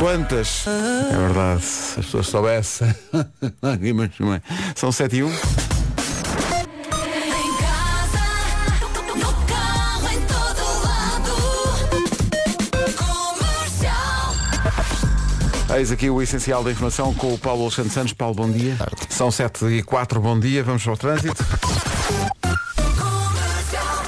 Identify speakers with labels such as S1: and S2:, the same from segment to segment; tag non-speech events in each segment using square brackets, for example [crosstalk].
S1: Quantas? É verdade, se as pessoas soubessem. [laughs] Mãe. São 7 e 1.
S2: Em casa, no carro, em todo lado. Comercial.
S1: Eis aqui o essencial da informação com o Paulo Alexandre Santos. Paulo, bom dia. São 7 e 4, bom dia. Vamos ao trânsito.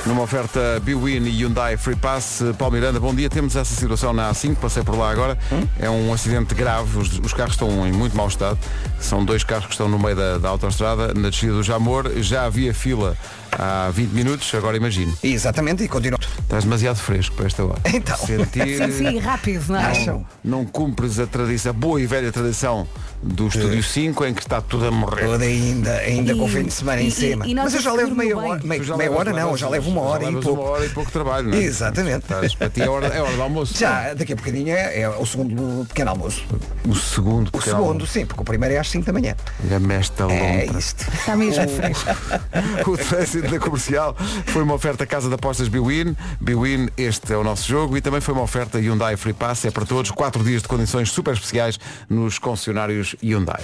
S1: Numa oferta Biwin e Hyundai Free Pass, Paulo Miranda, bom dia. Temos essa situação na A5, passei por lá agora. É um acidente grave, os, os carros estão em muito mau estado. São dois carros que estão no meio da, da autoestrada, na descida do Jamor. Já havia fila há 20 minutos, agora imagino.
S3: Exatamente, e continua.
S1: Estás demasiado fresco para esta hora.
S3: Então.
S1: Sentir...
S4: Sim, [laughs] sim, rápido, não é?
S3: Acham?
S1: Não cumpres a tradição, a boa e velha tradição do Estúdio 5 em que está tudo a morrer.
S3: Toda ainda, ainda com o
S4: E-
S3: fim de semana
S4: e-
S3: em cima.
S4: e
S3: Mas eu já levo meia hora, meia,
S1: já
S3: meia hora não,
S1: levas-
S3: já levo uma hora
S1: já
S3: e pouco.
S1: uma hora e pouco trabalho, não é?
S3: Exatamente.
S1: Estás- para ti é hora, é hora do almoço.
S3: Já, daqui a bocadinho é, é o segundo pequeno almoço.
S1: O segundo,
S3: O segundo,
S1: almoço.
S3: sim, porque o primeiro é às 5 da manhã.
S1: Olha-me esta
S3: É
S1: lontra.
S3: isto.
S4: Está mesmo [laughs] fresco.
S1: O trânsito [laughs] da comercial foi uma oferta Casa de Apostas Biwin. Biwin, este é o nosso jogo. E também foi uma oferta Hyundai Free Pass. É para todos. Quatro dias de condições super especiais nos concessionários Hyundai.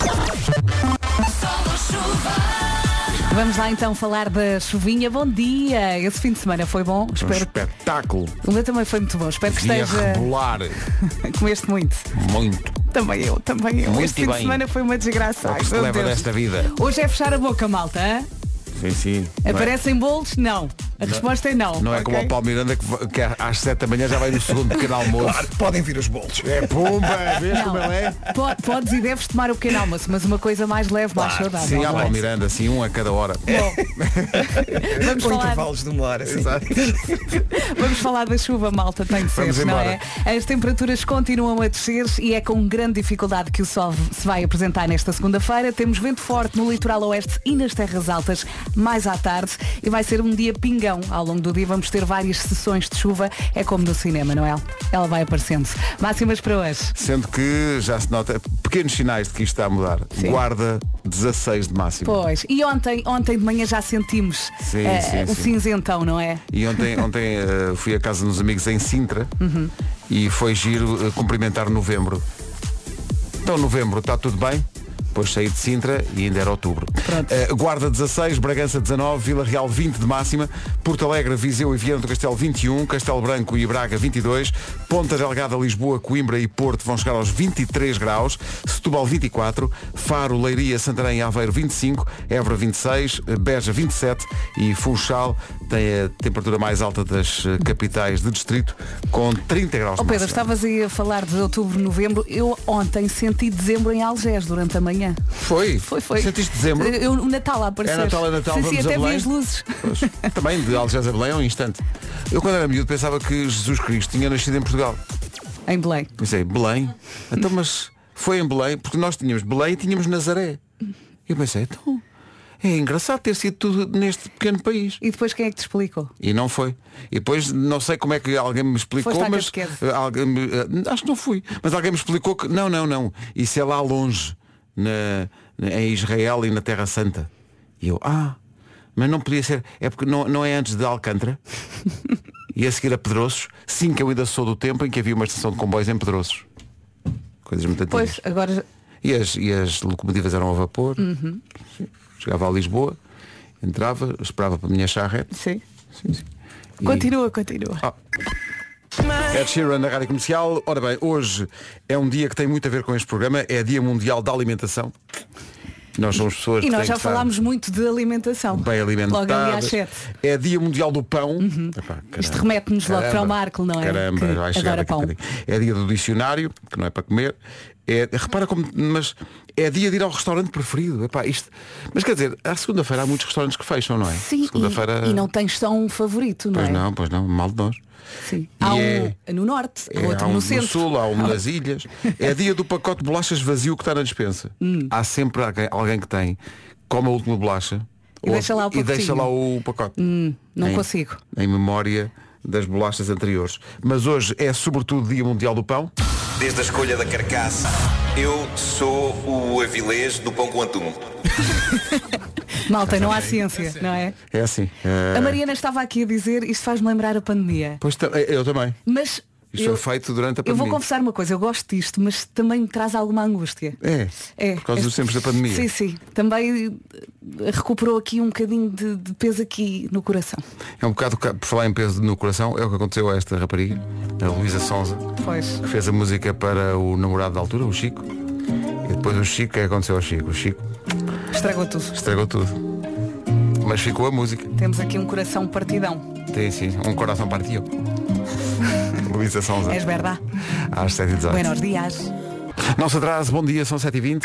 S4: Vamos lá então falar da chuvinha. Bom dia! Esse fim de semana foi bom.
S1: Um
S4: Espero
S1: espetáculo.
S4: O meu também foi muito bom. Espero que esteja.
S1: rebolar [laughs]
S4: Comeste muito.
S1: muito.
S4: Também eu, também eu.
S1: Muito
S4: este fim de
S1: bem.
S4: semana foi uma desgraça.
S1: É o
S4: Ai,
S1: que se
S4: meu
S1: leva
S4: Deus.
S1: desta vida.
S4: Hoje é fechar a boca, malta. hã?
S1: Sim, sim.
S4: Aparecem bolos? Não. A resposta é não.
S1: Não é como o Paulo Miranda que, va- que às 7 da manhã já vai no segundo pequeno [laughs] almoço.
S3: Claro, podem vir os bolos.
S1: É pumba, vês
S4: Não.
S1: como ele é?
S4: Po- Podes e deves tomar o pequeno almoço, mas uma coisa mais leve, mais saudável.
S1: Sim, há
S4: não é?
S1: Paulo Miranda, assim, um a cada hora. [laughs]
S4: Vamos
S3: Com
S4: falar,
S3: intervalos de uma hora. sim. [laughs]
S4: vamos falar da chuva, malta, tem de ser,
S1: Vamos
S4: não
S1: embora.
S4: é? As temperaturas continuam a descer e é com grande dificuldade que o sol se vai apresentar nesta segunda-feira. Temos vento forte no litoral oeste e nas terras altas mais à tarde e vai ser um dia Ao longo do dia vamos ter várias sessões de chuva. É como no cinema, não é? Ela vai aparecendo. Máximas para hoje.
S1: Sendo que já se nota pequenos sinais de que isto está a mudar.
S4: Sim.
S1: Guarda 16 de máximo.
S4: Pois. E ontem, ontem de manhã já sentimos
S1: Sim,
S4: eh,
S1: sim,
S4: o
S1: sim.
S4: cinzentão, não é?
S1: E ontem, [laughs] ontem eh, fui à casa dos amigos em Sintra
S4: Uhum.
S1: e foi giro eh, cumprimentar novembro. Então novembro está tudo bem? Depois saí de Sintra e ainda era outubro. Eh, Guarda 16, Bragança 19, Vila Real 20 de máxima, Porto Alegre, Viseu e Viana do Castelo 21, Castelo Branco e Braga 22, Ponta Delgada, Lisboa, Coimbra e Porto vão chegar aos 23 graus, Setúbal 24, Faro, Leiria, Santarém e Aveiro 25, Évora 26, eh, Beja 27 e Funchal tem a temperatura mais alta das eh, capitais de distrito com 30 graus de
S4: Pedro,
S1: máxima.
S4: estavas aí a falar de outubro, novembro. Eu ontem senti dezembro em Algés durante a manhã.
S1: Foi?
S4: Foi, foi.
S1: Sentiste dezembro?
S4: Eu, o Natal a aparecer.
S1: É Natal, é Natal,
S4: sim,
S1: vamos
S4: sim, até vi as luzes.
S1: Pois, também de Algés a Belém é um instante. Eu quando era miúdo pensava que Jesus Cristo tinha nascido em Portugal.
S4: Em Belém.
S1: Pensei, Belém? Então mas foi em Belém, porque nós tínhamos Belém e tínhamos Nazaré. E eu pensei, então, é engraçado ter sido tudo neste pequeno país.
S4: E depois quem é que te explicou?
S1: E não foi. E depois não sei como é que alguém me explicou, mas eh, alguém eh, acho que não fui. Mas alguém me explicou que não, não, não. Isso é lá longe, na, na- em Israel e na Terra Santa. E eu, ah, mas não podia ser. É porque não, não é antes de Alcântara. e a seguir a Pedroços. Sim, que eu ainda sou do tempo em que havia uma estação de comboios em Pedroços. Coisas muito antigas.
S4: Pois, agora.
S1: E as, e as locomotivas eram a vapor. Sim. Chegava a Lisboa, entrava, esperava para a minha charrete.
S4: Sim.
S1: Sim, sim. E-
S4: Continua, continua.
S1: Ah. Ed Sheeran na Rádio Comercial. Ora bem, hoje é um dia que tem muito a ver com este programa. É Dia Mundial da Alimentação. Nós somos pessoas
S4: E nós já falámos muito de alimentação.
S1: bem
S4: Logo ali às sete.
S1: É Dia Mundial do Pão. Epá,
S4: Isto remete-nos logo para o. Marco, não é?
S1: Caramba,
S4: Que
S1: vai chegar
S4: pão.
S1: É dia do dicionário, que não é para comer. É, repara como. Mas é dia de ir ao restaurante preferido. Epá, isto, mas quer dizer, à segunda-feira há muitos restaurantes que fecham, não é?
S4: Sim,
S1: Segunda-feira.
S4: e, e não tens só um favorito, não
S1: Pois
S4: é?
S1: não, pois não, mal de nós.
S4: Sim. Há um
S1: é-
S4: no norte,
S1: É,
S4: outro
S1: há um
S4: no
S1: no
S4: centro.
S1: sul, há um nas ilhas. É dia do pacote de bolachas vazio que está na dispensa.
S4: Hum.
S1: Há sempre alguém, alguém que tem, come a última bolacha
S4: E deixa lá o
S1: e deixa lá o pacote.
S4: Não
S1: Em-
S4: consigo.
S1: Em memória das bolachas anteriores. Mas hoje é sobretudo Dia Mundial do Pão.
S5: Desde a escolha da carcaça, eu sou o avilés do pão com atum. [laughs] [laughs]
S4: Malta, não há ciência, não é?
S1: É assim. eh,
S4: A Mariana estava aqui a dizer, isto faz-me lembrar a pandemia.
S1: Pois ta- eu também.
S4: Mas
S1: Isto
S4: Eu-
S1: foi feito durante a
S4: Eu
S1: pandemia.
S4: vou confessar uma coisa, eu gosto disto, mas também me traz alguma angústia.
S1: É,
S4: É,
S1: por causa dos
S4: este-
S1: tempos da pandemia.
S4: Sim, sim. Também eh, recuperou aqui um bocadinho de, de peso aqui no coração.
S1: É um bocado, por falar em peso no coração, é o que aconteceu a esta rapariga, a Luísa Sonza,
S4: Pois.
S1: que fez a música para o namorado da altura, o Chico. E depois o Chico, o que é que aconteceu ao Chico? O Chico
S4: Estragou tudo.
S1: estragou tudo. Mas ficou a música.
S4: Temos aqui um coração partidão.
S1: Tem sim, um coração partido. [laughs] Luísa Sonza,
S4: És verdade?
S1: às 7h18.
S4: Buenos dias.
S1: Não se atrase, bom dia, são 7h20.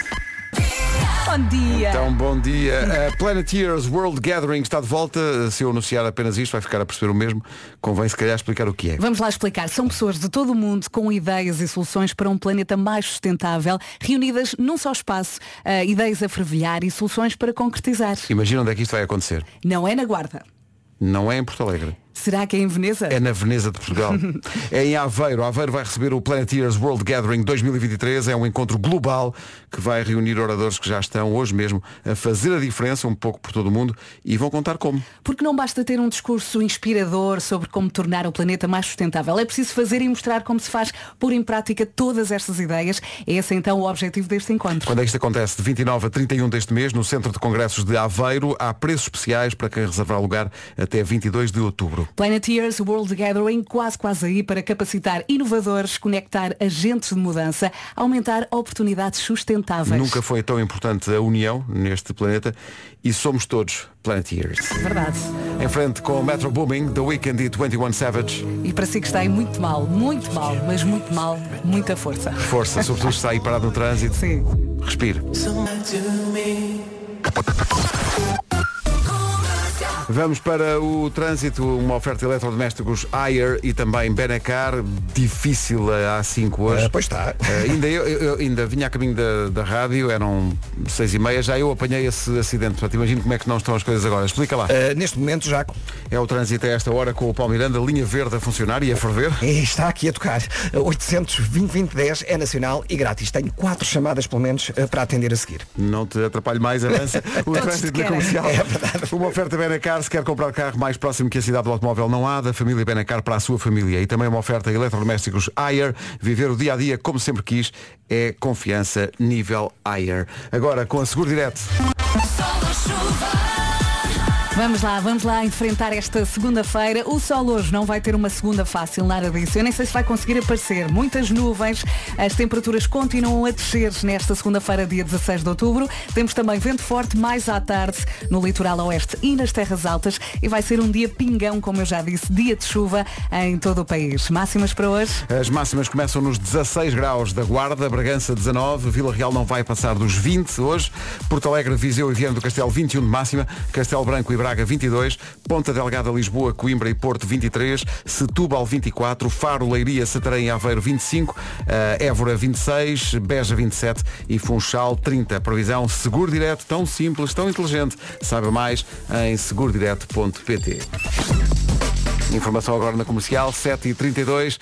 S4: Bom dia.
S1: Então, bom dia. A Planeteers World Gathering está de volta. Se eu anunciar apenas isto, vai ficar a perceber o mesmo. Convém se calhar explicar o que é.
S4: Vamos lá explicar. São pessoas de todo o mundo com ideias e soluções para um planeta mais sustentável, reunidas num só espaço, ah, ideias a fervilhar e soluções para concretizar.
S1: Imagina onde é que isto vai acontecer.
S4: Não é na Guarda.
S1: Não é em Porto Alegre.
S4: Será que é em Veneza?
S1: É na Veneza de Portugal. [laughs] é em Aveiro. Aveiro vai receber o Planeteers World Gathering 2023. É um encontro global que vai reunir oradores que já estão hoje mesmo a fazer a diferença um pouco por todo o mundo e vão contar como.
S4: Porque não basta ter um discurso inspirador sobre como tornar o planeta mais sustentável. É preciso fazer e mostrar como se faz pôr em prática todas estas ideias. É esse então o objetivo deste encontro.
S1: Quando é isto acontece? De 29 a 31 deste mês, no Centro de Congressos de Aveiro, há preços especiais para quem reservar lugar até 22 de outubro.
S4: Planeteers World Gathering quase quase aí para capacitar inovadores, conectar agentes de mudança, aumentar oportunidades sustentáveis.
S1: Nunca foi tão importante a união neste planeta e somos todos Planeteers.
S4: Verdade.
S1: Em frente com o Metro Booming, The Weeknd e 21 Savage.
S4: E para si que está aí muito mal, muito mal, mas muito mal, muita força.
S1: Força, sobretudo se está aí parado no trânsito.
S4: Sim.
S1: Respire. Vamos para o trânsito, uma oferta de eletrodomésticos Ayer e também Benacar, difícil há 5 hoje.
S3: Ah, pois está.
S1: Eh, ainda, eu, eu ainda vinha a caminho da, da rádio, eram seis e meia, já eu apanhei esse acidente. Portanto, imagino como é que não estão as coisas agora. Explica lá.
S3: Ah, neste momento já
S1: É o trânsito a esta hora com o Paulo Miranda, linha verde a funcionar e a ferver.
S3: está aqui a tocar. 800 2010 é nacional e grátis. Tenho quatro chamadas pelo menos ah, para atender a seguir.
S1: Não te atrapalhe mais, avança. [laughs] O trânsito na comercial.
S3: É verdade.
S1: Uma oferta Benacar, se quer comprar carro mais próximo que a cidade do automóvel não há, da família Benacar para a sua família. E também uma oferta eletrodomésticos Ayer. Viver o dia a dia como sempre quis é confiança nível Ayer. Agora com a Seguro Direto.
S4: Vamos lá, vamos lá enfrentar esta segunda-feira. O sol hoje não vai ter uma segunda fácil, nada disso. Eu nem sei se vai conseguir aparecer. Muitas nuvens, as temperaturas continuam a descer nesta segunda-feira, dia 16 de outubro. Temos também vento forte mais à tarde no litoral oeste e nas terras altas. E vai ser um dia pingão, como eu já disse, dia de chuva em todo o país. Máximas para hoje?
S1: As máximas começam nos 16 graus da Guarda, Bragança 19, Vila Real não vai passar dos 20 hoje, Porto Alegre, Viseu e Viana do Castelo 21 de máxima, Castelo Branco e Braga 22, Ponta Delgada, Lisboa, Coimbra e Porto 23, Setúbal 24, Faro, Leiria, Santarém e Aveiro 25, eh, Évora 26, Beja 27 e Funchal 30. Previsão seguro direto, tão simples, tão inteligente. Saiba mais em segurodireto.pt. Informação agora na comercial, 7h32.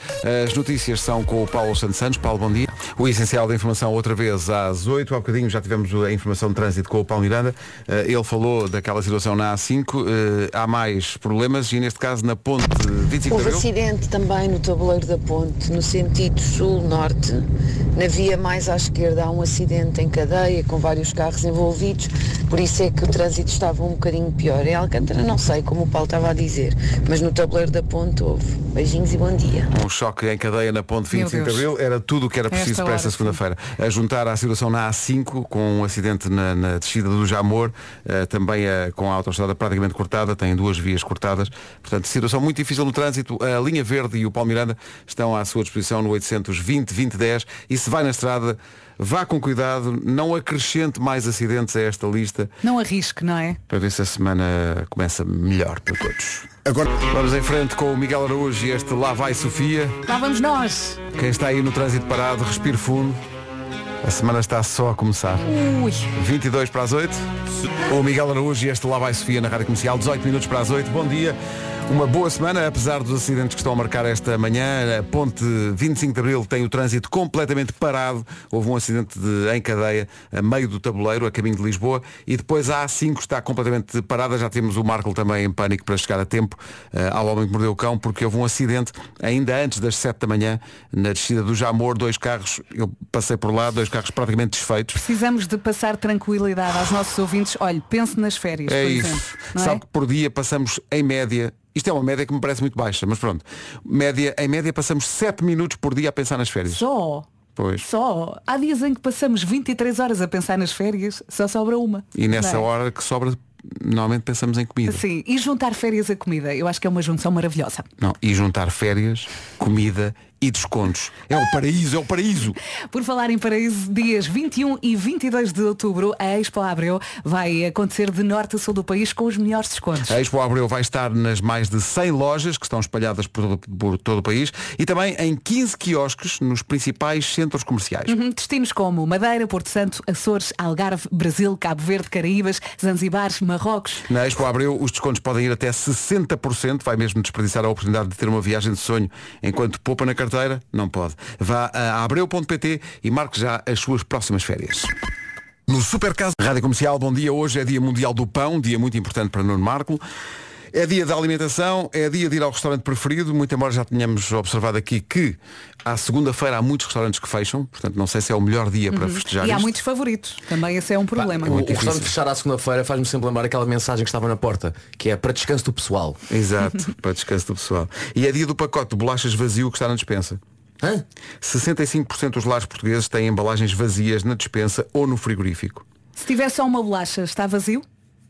S1: As notícias são com o Paulo Santos Santos. Paulo, bom dia. O essencial da informação outra vez às 8 Há bocadinho já tivemos a informação de trânsito com o Paulo Miranda. Eh, Ele falou daquela situação na A5. Eh, Há mais problemas e neste caso na ponte 25 de
S6: Houve
S1: Abril.
S6: acidente também no tabuleiro da ponte, no sentido sul-norte. Na via mais à esquerda há um acidente em cadeia com vários carros envolvidos, por isso é que o trânsito estava um bocadinho pior. Em Alcântara não sei, como o Paulo estava a dizer, mas no tabuleiro da ponte houve. Beijinhos e bom dia.
S1: Um choque em cadeia na ponte
S4: Meu
S1: 25 de. Abril era tudo o que era
S4: Esta
S1: preciso para esta
S4: hora, sim.
S1: segunda-feira. A juntar à situação na A5, com um acidente na, na descida do Jamor, eh, também eh, com a autoestrada praticamente cortada, tem duas vias cortadas. Portanto, situação muito difícil no trânsito. A linha verde e o Paulo Miranda estão à sua disposição no 820 2010 e se vai na estrada, vá com cuidado, não acrescente mais acidentes a esta lista
S4: Não arrisque, não é?
S1: para ver se a semana começa melhor para todos. Agora vamos em frente com o Miguel Araújo e este Lá Vai Sofia.
S4: Lá vamos nós.
S1: Quem está aí no trânsito parado, respire fundo. A semana está só a começar.
S4: Ui.
S1: 22 para as 8. O Miguel Araújo e este Lá Vai Sofia na Rádio Comercial, 18 minutos para as 8. Bom dia. Uma boa semana, apesar dos acidentes que estão a marcar esta manhã. A ponte 25 de Abril tem o trânsito completamente parado. Houve um acidente de, em cadeia a meio do tabuleiro, a caminho de Lisboa. E depois a A5 está completamente parada. Já temos o Marco também em pânico para chegar a tempo eh, ao Homem que Mordeu o Cão, porque houve um acidente ainda antes das 7 da manhã, na descida do Jamor. Dois carros, eu passei por lá, dois carros praticamente desfeitos.
S4: Precisamos de passar tranquilidade aos nossos ouvintes. Olha, pense nas férias,
S1: É
S4: por
S1: isso.
S4: exemplo. não é?
S1: Sabe que por dia passamos em média. Isto é uma média que me parece muito baixa, mas pronto. Média, em média passamos 7 minutos por dia a pensar nas férias.
S4: Só.
S1: Pois.
S4: Só. Há dias em que passamos 23 horas a pensar nas férias, só sobra uma.
S1: E nessa
S4: é?
S1: hora que sobra, normalmente pensamos em comida.
S4: Sim, e juntar férias a comida, eu acho que é uma junção maravilhosa.
S1: Não, e juntar férias, comida e descontos. É o paraíso, é o paraíso.
S4: Por falar em paraíso, dias 21 e 22 de outubro, a Expo Abreu vai acontecer de norte a sul do país com os melhores descontos.
S1: A Expo Abreu vai estar nas mais de 100 lojas que estão espalhadas por, todo- por todo o país e também em 15 quiosques nos principais centros comerciais.
S4: Uhum, Destinos como Madeira, Porto Santo, Açores, Algarve, Brasil, Cabo Verde, Caraíbas, Zanzibar, Marrocos.
S1: Na Expo Abreu os descontos podem ir até 60%, vai mesmo desperdiçar a oportunidade de ter uma viagem de sonho enquanto poupa na carteira? Não pode. Vá a abreu.pt e marque já as suas próximas férias. No Supercaso Rádio Comercial, bom dia. Hoje é Dia Mundial do Pão, dia muito importante para Nuno Marco. É dia da alimentação, é dia de ir ao restaurante preferido, muito embora já tenhamos observado aqui que à segunda-feira há muitos restaurantes que fecham, portanto não sei se é o melhor dia para festejar
S4: E há
S1: isto.
S4: muitos favoritos. Também esse é um problema.
S7: O, o
S1: difícil.
S7: restaurante fechar à segunda-feira faz-me sempre lembrar aquela mensagem que estava na porta, que é para descanso do pessoal.
S1: Exato, [laughs] para descanso do pessoal. E é dia do pacote de bolachas vazio que está na despensa.
S7: Hã?
S1: 65% dos lares portugueses têm embalagens vazias na despensa ou no frigorífico.
S4: Se tiver só uma bolacha, está vazio?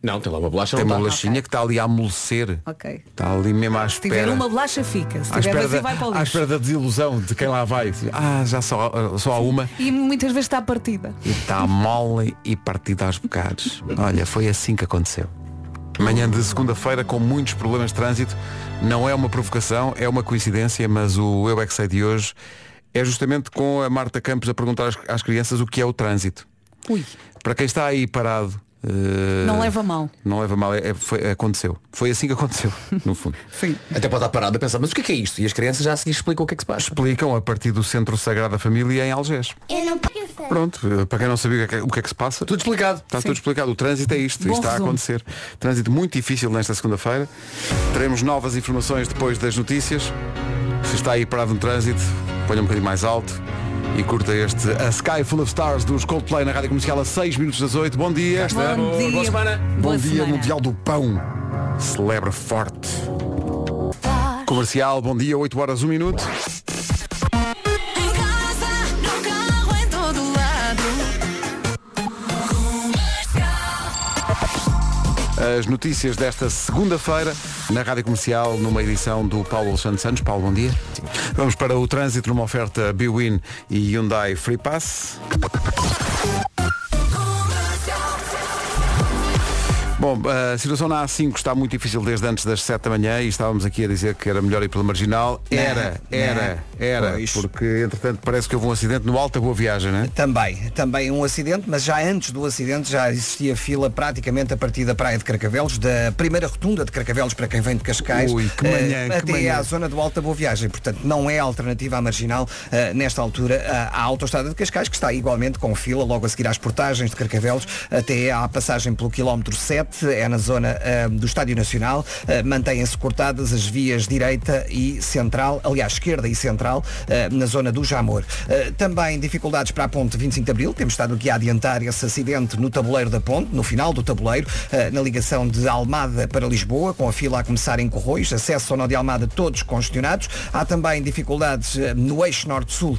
S7: Não, tem lá uma bolacha,
S1: Tem uma
S7: está.
S1: bolachinha que está ali a amolecer.
S4: Ok.
S1: Está ali mesmo à
S4: Se tiver
S1: espera.
S4: uma bolacha, fica. Se
S1: à
S4: tiver
S1: espera,
S4: vazio,
S1: da,
S4: vai para o
S1: à
S4: lixo.
S1: espera da desilusão de quem lá vai. Ah, já só, só há uma.
S4: E muitas vezes está partida.
S1: E está mole e partida aos bocados. Olha, foi assim que aconteceu. Manhã de segunda-feira com muitos problemas de trânsito. Não é uma provocação, é uma coincidência, mas o Eu é que sei de hoje é justamente com a Marta Campos a perguntar às, às crianças o que é o trânsito.
S4: Ui,
S1: Para quem está aí parado. Eh,
S4: não leva mal.
S1: Não leva mal, é- foi- aconteceu. Foi assim que aconteceu, [laughs] no fundo.
S4: Sim.
S7: Até pode estar parado a pensar, mas o que é, que é isto? E as crianças já a seguir explicam o que é que se passa.
S1: Explicam a partir do Centro Sagrada Família em Algés.
S2: Eu não sei.
S1: Pronto, eh, para quem não sabia o que é que, o que é que se passa,
S7: Tudo explicado.
S1: Está tudo explicado. O trânsito é isto.
S4: Bom
S1: isto está a acontecer. Trânsito muito difícil nesta segunda-feira. Teremos novas informações depois das notícias. Se está aí parado no trânsito, ponha um bocadinho mais alto e curta este A Sky Full of Stars dos Coldplay na Rádio Comercial a 6 minutos das 8. Bom dia.
S4: Bom dia.
S7: boa semana.
S1: Bom
S4: Boa
S1: dia
S4: semana.
S1: Mundial do Pão. Celebra forte. Comercial, bom dia, 8 horas, 1 minuto. As notícias desta segunda-feira na Rádio Comercial, numa edição do Paulo Alexandre Santos. Paulo, bom dia. Vamos para o trânsito numa oferta Biwin e Hyundai Free Pass. Bom, a situação na A5 está muito difícil desde antes das 7 da manhã e estávamos aqui a dizer que era melhor ir pela Marginal. Era, era, era,
S3: Pois.
S1: porque entretanto parece que houve um acidente no Alta Boa Viagem, não é?
S3: Também, também um acidente, mas já antes do acidente já existia fila praticamente a partir da praia de Carcavelos, da primeira rotunda de Carcavelos para quem vem de Cascais,
S1: Ui, que manhã, que
S3: até
S1: manhã.
S3: à zona do Alta Boa Viagem. Portanto, não é alternativa à marginal eh, nesta altura à à autoestrada de Cascais, que está igualmente com fila logo a seguir às portagens de Carcavelos, até à passagem pelo quilómetro 7, é na zona eh, do Estádio Nacional. Eh, Mantêm-se cortadas as vias direita e central, aliás, esquerda e central, eh, na zona do Jamor. Eh, Também dificuldades para a ponte 25 de Abril. Temos estado aqui a adiantar esse acidente no tabuleiro da ponte, no final do tabuleiro, na ligação de Almada para Lisboa, com a fila a começar em Corroios, acesso ao nó de Almada todos congestionados. Há também dificuldades no eixo norte-sul,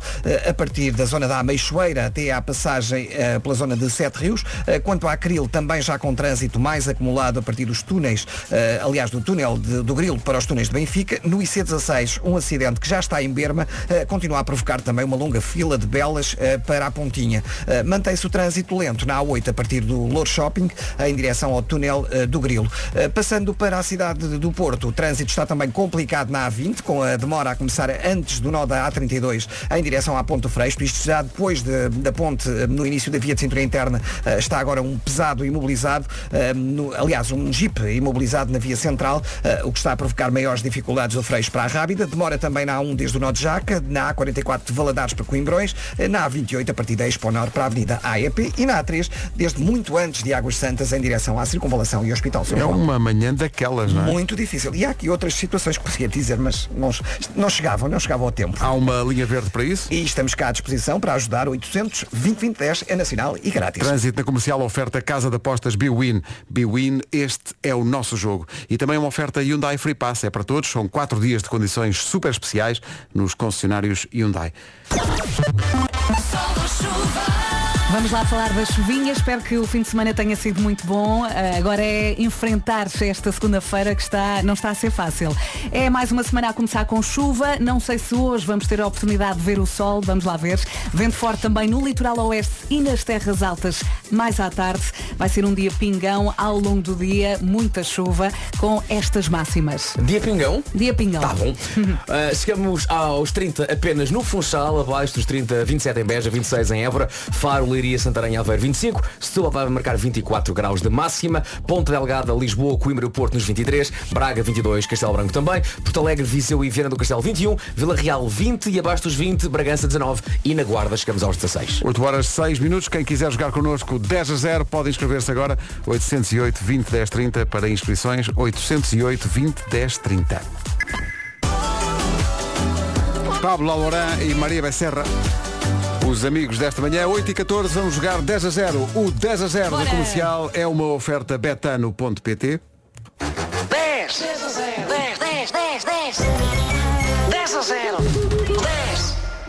S3: a partir da zona da Ameixoeira até à passagem pela zona de Sete Rios. Quanto à Cril, também já com trânsito mais acumulado a partir dos túneis, eh, aliás, do túnel de- do Grilo para os túneis de Benfica. No IC16, um acidente que já está em Berma, eh, continua a provocar também uma longa fila de belas eh, para a Pontinha. Mantém-se o trânsito lento na A8 a partir do Lour Shopping, em direção ao túnel do Grilo. Passando para a cidade do Porto, o trânsito está também complicado na A20, com a demora a começar antes do nó da A32 em direção à Ponte Freixo. Isto já depois de- da ponte, no início da via de cintura interna, está agora um pesado imobilizado no- aliás, um Jeep imobilizado na via central, eh, o que está a provocar maiores dificuldades do freixo para a Rábida. Demora também na A1 desde o Nó de Jaca, na A44 de Valadares para Coimbrões, eh, na A28 a partir da Expo Norte para a Avenida AEP e na A3 desde muito antes de Águas Santas em direção à Circunvalação e Hospital São
S1: É
S3: João.
S1: uma manhã daquelas, não é?
S3: Muito difícil. E há aqui outras situações que podia dizer, mas não, não chegavam, não chegavam ao tempo.
S1: Há uma linha verde para isso?
S3: E estamos cá à disposição para ajudar 800 2010 é nacional e grátis.
S1: Trânsito na comercial oferta Casa de Apostas Biwin. Biwin, este é o nosso jogo. E também uma oferta Hyundai Free Pass. É para todos. São quatro dias de condições super especiais nos concessionários Hyundai.
S4: Vamos lá falar da chuvinha. Espero que o fim de semana tenha sido muito bom. Ah, agora é enfrentar-se esta segunda-feira que está, não está a ser fácil. É mais uma semana a começar com chuva. Não sei se hoje vamos ter a oportunidade de ver o sol. Vamos lá ver. Vento forte também no litoral oeste e nas terras altas mais à tarde. Vai ser um dia pingão ao longo do dia. Muita chuva com estas máximas.
S7: Dia Pingão?
S4: Dia pingão.
S7: Tá bom. Uh, [laughs] chegamos aos 30 apenas no Funchal, abaixo dos 30, 27 em Beja, 26 em Évora, Faro, Leiria, Santarém, Aveiro 25, Setúbal vai marcar 24 graus de máxima, Ponta Delgada, Lisboa, Coimbra e Porto nos 23, Braga 22, Castelo Branco também, Porto Alegre, Viseu e Viana do Castelo 21, Vila Real 20 e abaixo dos 20, Bragança 19 e na Guarda chegamos aos 16.
S1: 8 horas 6 minutos. Quem quiser jogar connosco 10 a 0 pode inscrever-se agora. 808 20 10 30 para inscrições. 808 20 10 30. Pablo Alorã e Maria Becerra. Os amigos desta manhã, 8 e 14, vamos jogar 10 a 0. O 10 a 0 da
S4: Bora.
S1: comercial é uma oferta betano.pt.
S8: 10 10 10 10 10 10 a 0